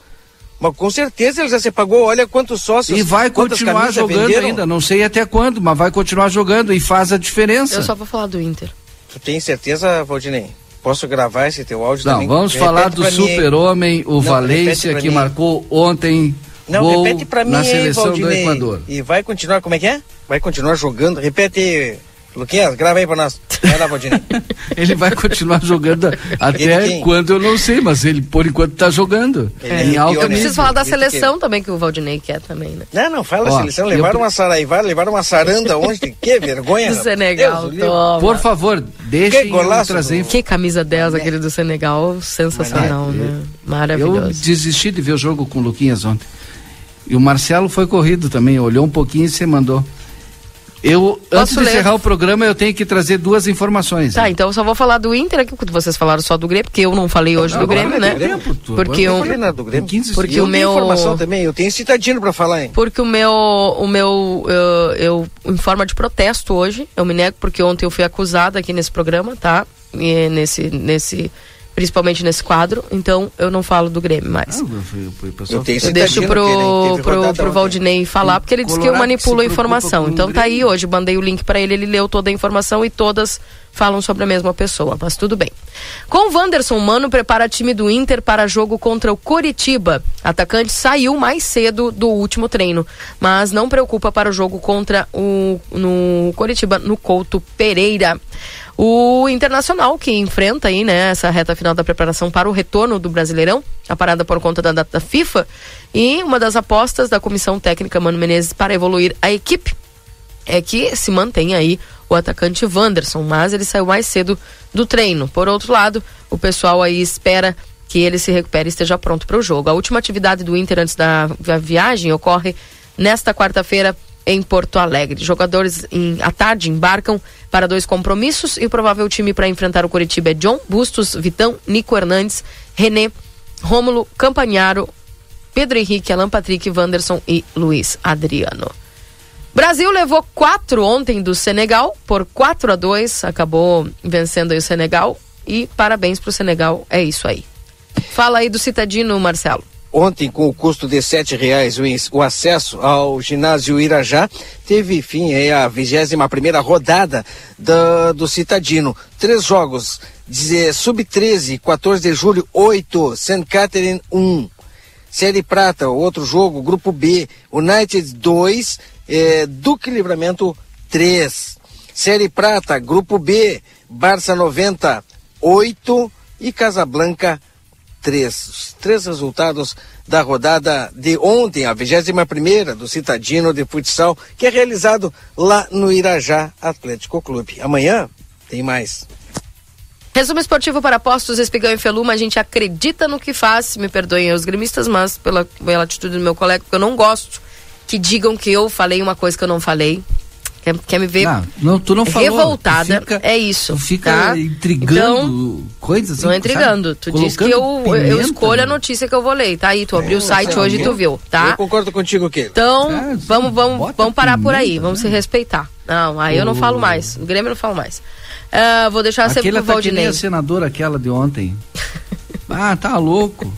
Mas com certeza ele já se pagou. Olha quantos sócios. E vai continuar jogando venderam. ainda, não sei até quando, mas vai continuar jogando e faz a diferença. Eu só vou falar do Inter. Tu tem certeza, Valdinei? Posso gravar esse teu áudio Não, também? vamos Repete falar do super-homem, o Não, Valência, que mim. marcou ontem Não, gol repete pra mim na aí, seleção do. Equador. E vai continuar, como é que é? Vai continuar jogando. Repete aí, Luquinhas, grava aí pra nós. Vai lá, Valdinei. Ele vai continuar jogando até quando eu não sei, mas ele por enquanto tá jogando. Ele em é alta Eu preciso falar da seleção também, que o Valdinei quer também, né? Não, não, fala Ó, da seleção. eu Levaram pre- uma saraiva, levaram uma saranda onde? Que vergonha. Do. Senegal, Deus. Por favor, deixem Que eu golaço trazer. Que camisa 10 aquele do Senegal, sensacional, Mané. né? Eu Maravilhoso. desisti de ver o jogo com o Luquinhas ontem. E o Marcelo foi corrido também, olhou um pouquinho e se mandou. Eu, antes de ler? encerrar o programa, eu tenho que trazer duas informações. Tá, então eu só vou falar do Inter aqui, porque vocês falaram só do Grêmio, porque eu não falei hoje do Agora Grêmio, tem né? tempo, tu. Porque Eu o, não falei nada do Grêmio. 15 porque eu o tenho meu informação também, eu tenho citadino pra falar, hein? porque o meu o meu eu, eu em forma de protesto hoje, eu me nego porque ontem eu fui acusada aqui nesse programa, tá? E nesse nesse principalmente nesse quadro, então eu não falo do Grêmio mais. Ah, pessoal- Eu tenho Eu deixo pro, pro, pro. Valdinei falar, porque ele disse que eu manipulo a informação. Então tá aí hoje, mandei o link pra ele, ele leu toda a informação e todas falam sobre a mesma pessoa, mas tudo bem. Com o Wanderson Mano prepara time do Inter para jogo contra o Coritiba. Atacante saiu mais cedo do último treino, mas não preocupa para o jogo contra o no Coritiba, no Couto Pereira. O Internacional que enfrenta aí, né, essa reta final da preparação para o retorno do Brasileirão, a parada por conta da data da FIFA, e uma das apostas da comissão técnica Mano Menezes para evoluir a equipe é que se mantém aí o atacante Wanderson, mas ele saiu mais cedo do treino. Por outro lado, o pessoal aí espera que ele se recupere e esteja pronto para o jogo. A última atividade do Inter antes da viagem ocorre nesta quarta-feira em Porto Alegre. Jogadores em, à tarde embarcam para dois compromissos e o provável time para enfrentar o Coritiba é John Bustos, Vitão, Nico Hernandes, René, Rômulo, Campanharo, Pedro Henrique, Alan Patrick, Wanderson e Luiz Adriano. Brasil levou quatro ontem do Senegal por 4 a 2 acabou vencendo o Senegal e parabéns pro Senegal, é isso aí. Fala aí do Citadino, Marcelo. Ontem, com o custo de sete reais, o, o acesso ao ginásio Irajá teve fim aí a 21 primeira rodada da- do Citadino. Três jogos, deze- sub-13, 14 de julho, 8, St. Catherine 1. Série Prata, outro jogo, grupo B, United 2, eh, Duque Livramento 3. Série Prata, grupo B, Barça 90, 8 e Casablanca três. Os três resultados da rodada de ontem, a 21 primeira do Citadino de Futsal, que é realizado lá no Irajá Atlético Clube. Amanhã tem mais. Resumo esportivo para postos, Espigão e Feluma, a gente acredita no que faz, me perdoem os gremistas, mas pela, pela atitude do meu colega, porque eu não gosto que digam que eu falei uma coisa que eu não falei. Quer, quer me ver Não, não, tu não falou. revoltada? Fica- é isso. Tu fica tá? intrigando Então, coisas. Não é assim, intrigando. sabe? Tu disse que eu, Colocando eu pimenta, escolho a né? notícia que eu vou ler. Tá aí, tu abriu o É, site hoje e tu viu, tá? Eu concordo contigo, que Então, É, vamos, vamos, vamos parar por aí, pimenta, vamos né? se respeitar. Não, aí eu não falo mais. O Grêmio não falo mais. Ah, vou deixar sempre Aquela pro tá que nem Valdinei. a senadora aquela de ontem. ah, tá louco.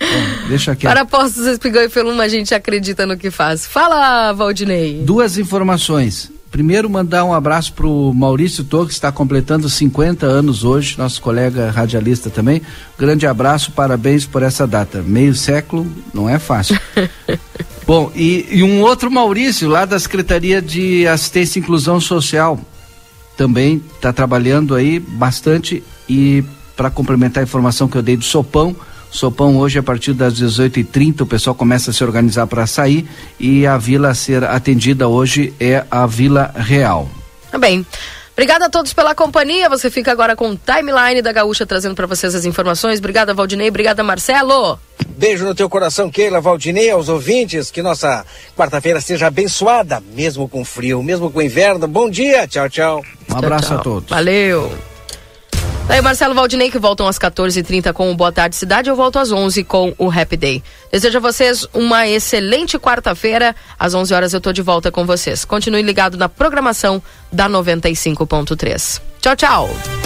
Bom, deixa aqui. Para postos Espigão e Feluma, a gente acredita no que faz. Fala, Valdinei. Duas informações. Primeiro, mandar um abraço pro Maurício Torres, que está completando 50 anos hoje, nosso colega radialista também. Grande abraço, parabéns por essa data. Meio século não é fácil. Bom, e, e um outro Maurício, lá da Secretaria de Assistência e Inclusão Social, também está trabalhando aí bastante E para complementar a informação que eu dei do sopão, Sopão hoje a partir das 18h30 o pessoal começa a se organizar para sair e a vila a ser atendida hoje é a Vila Real. Tá bem. Obrigada a todos pela companhia. Você fica agora com o Timeline da Gaúcha trazendo para vocês as informações. Obrigada, Valdinei. Obrigada, Marcelo. Beijo no teu coração, Keila, Valdinei, aos ouvintes. Que nossa quarta-feira seja abençoada, mesmo com frio, mesmo com inverno. Bom dia. Tchau, tchau. Um abraço tchau, a todos. Valeu. Daí o Marcelo Valdinei que voltam às 14h30 com o Boa Tarde Cidade. Eu volto às 11 com o Happy Day. Desejo a vocês uma excelente quarta-feira. Às 11 horas eu tô de volta com vocês. Continue ligado na programação da 95.3. Tchau, tchau.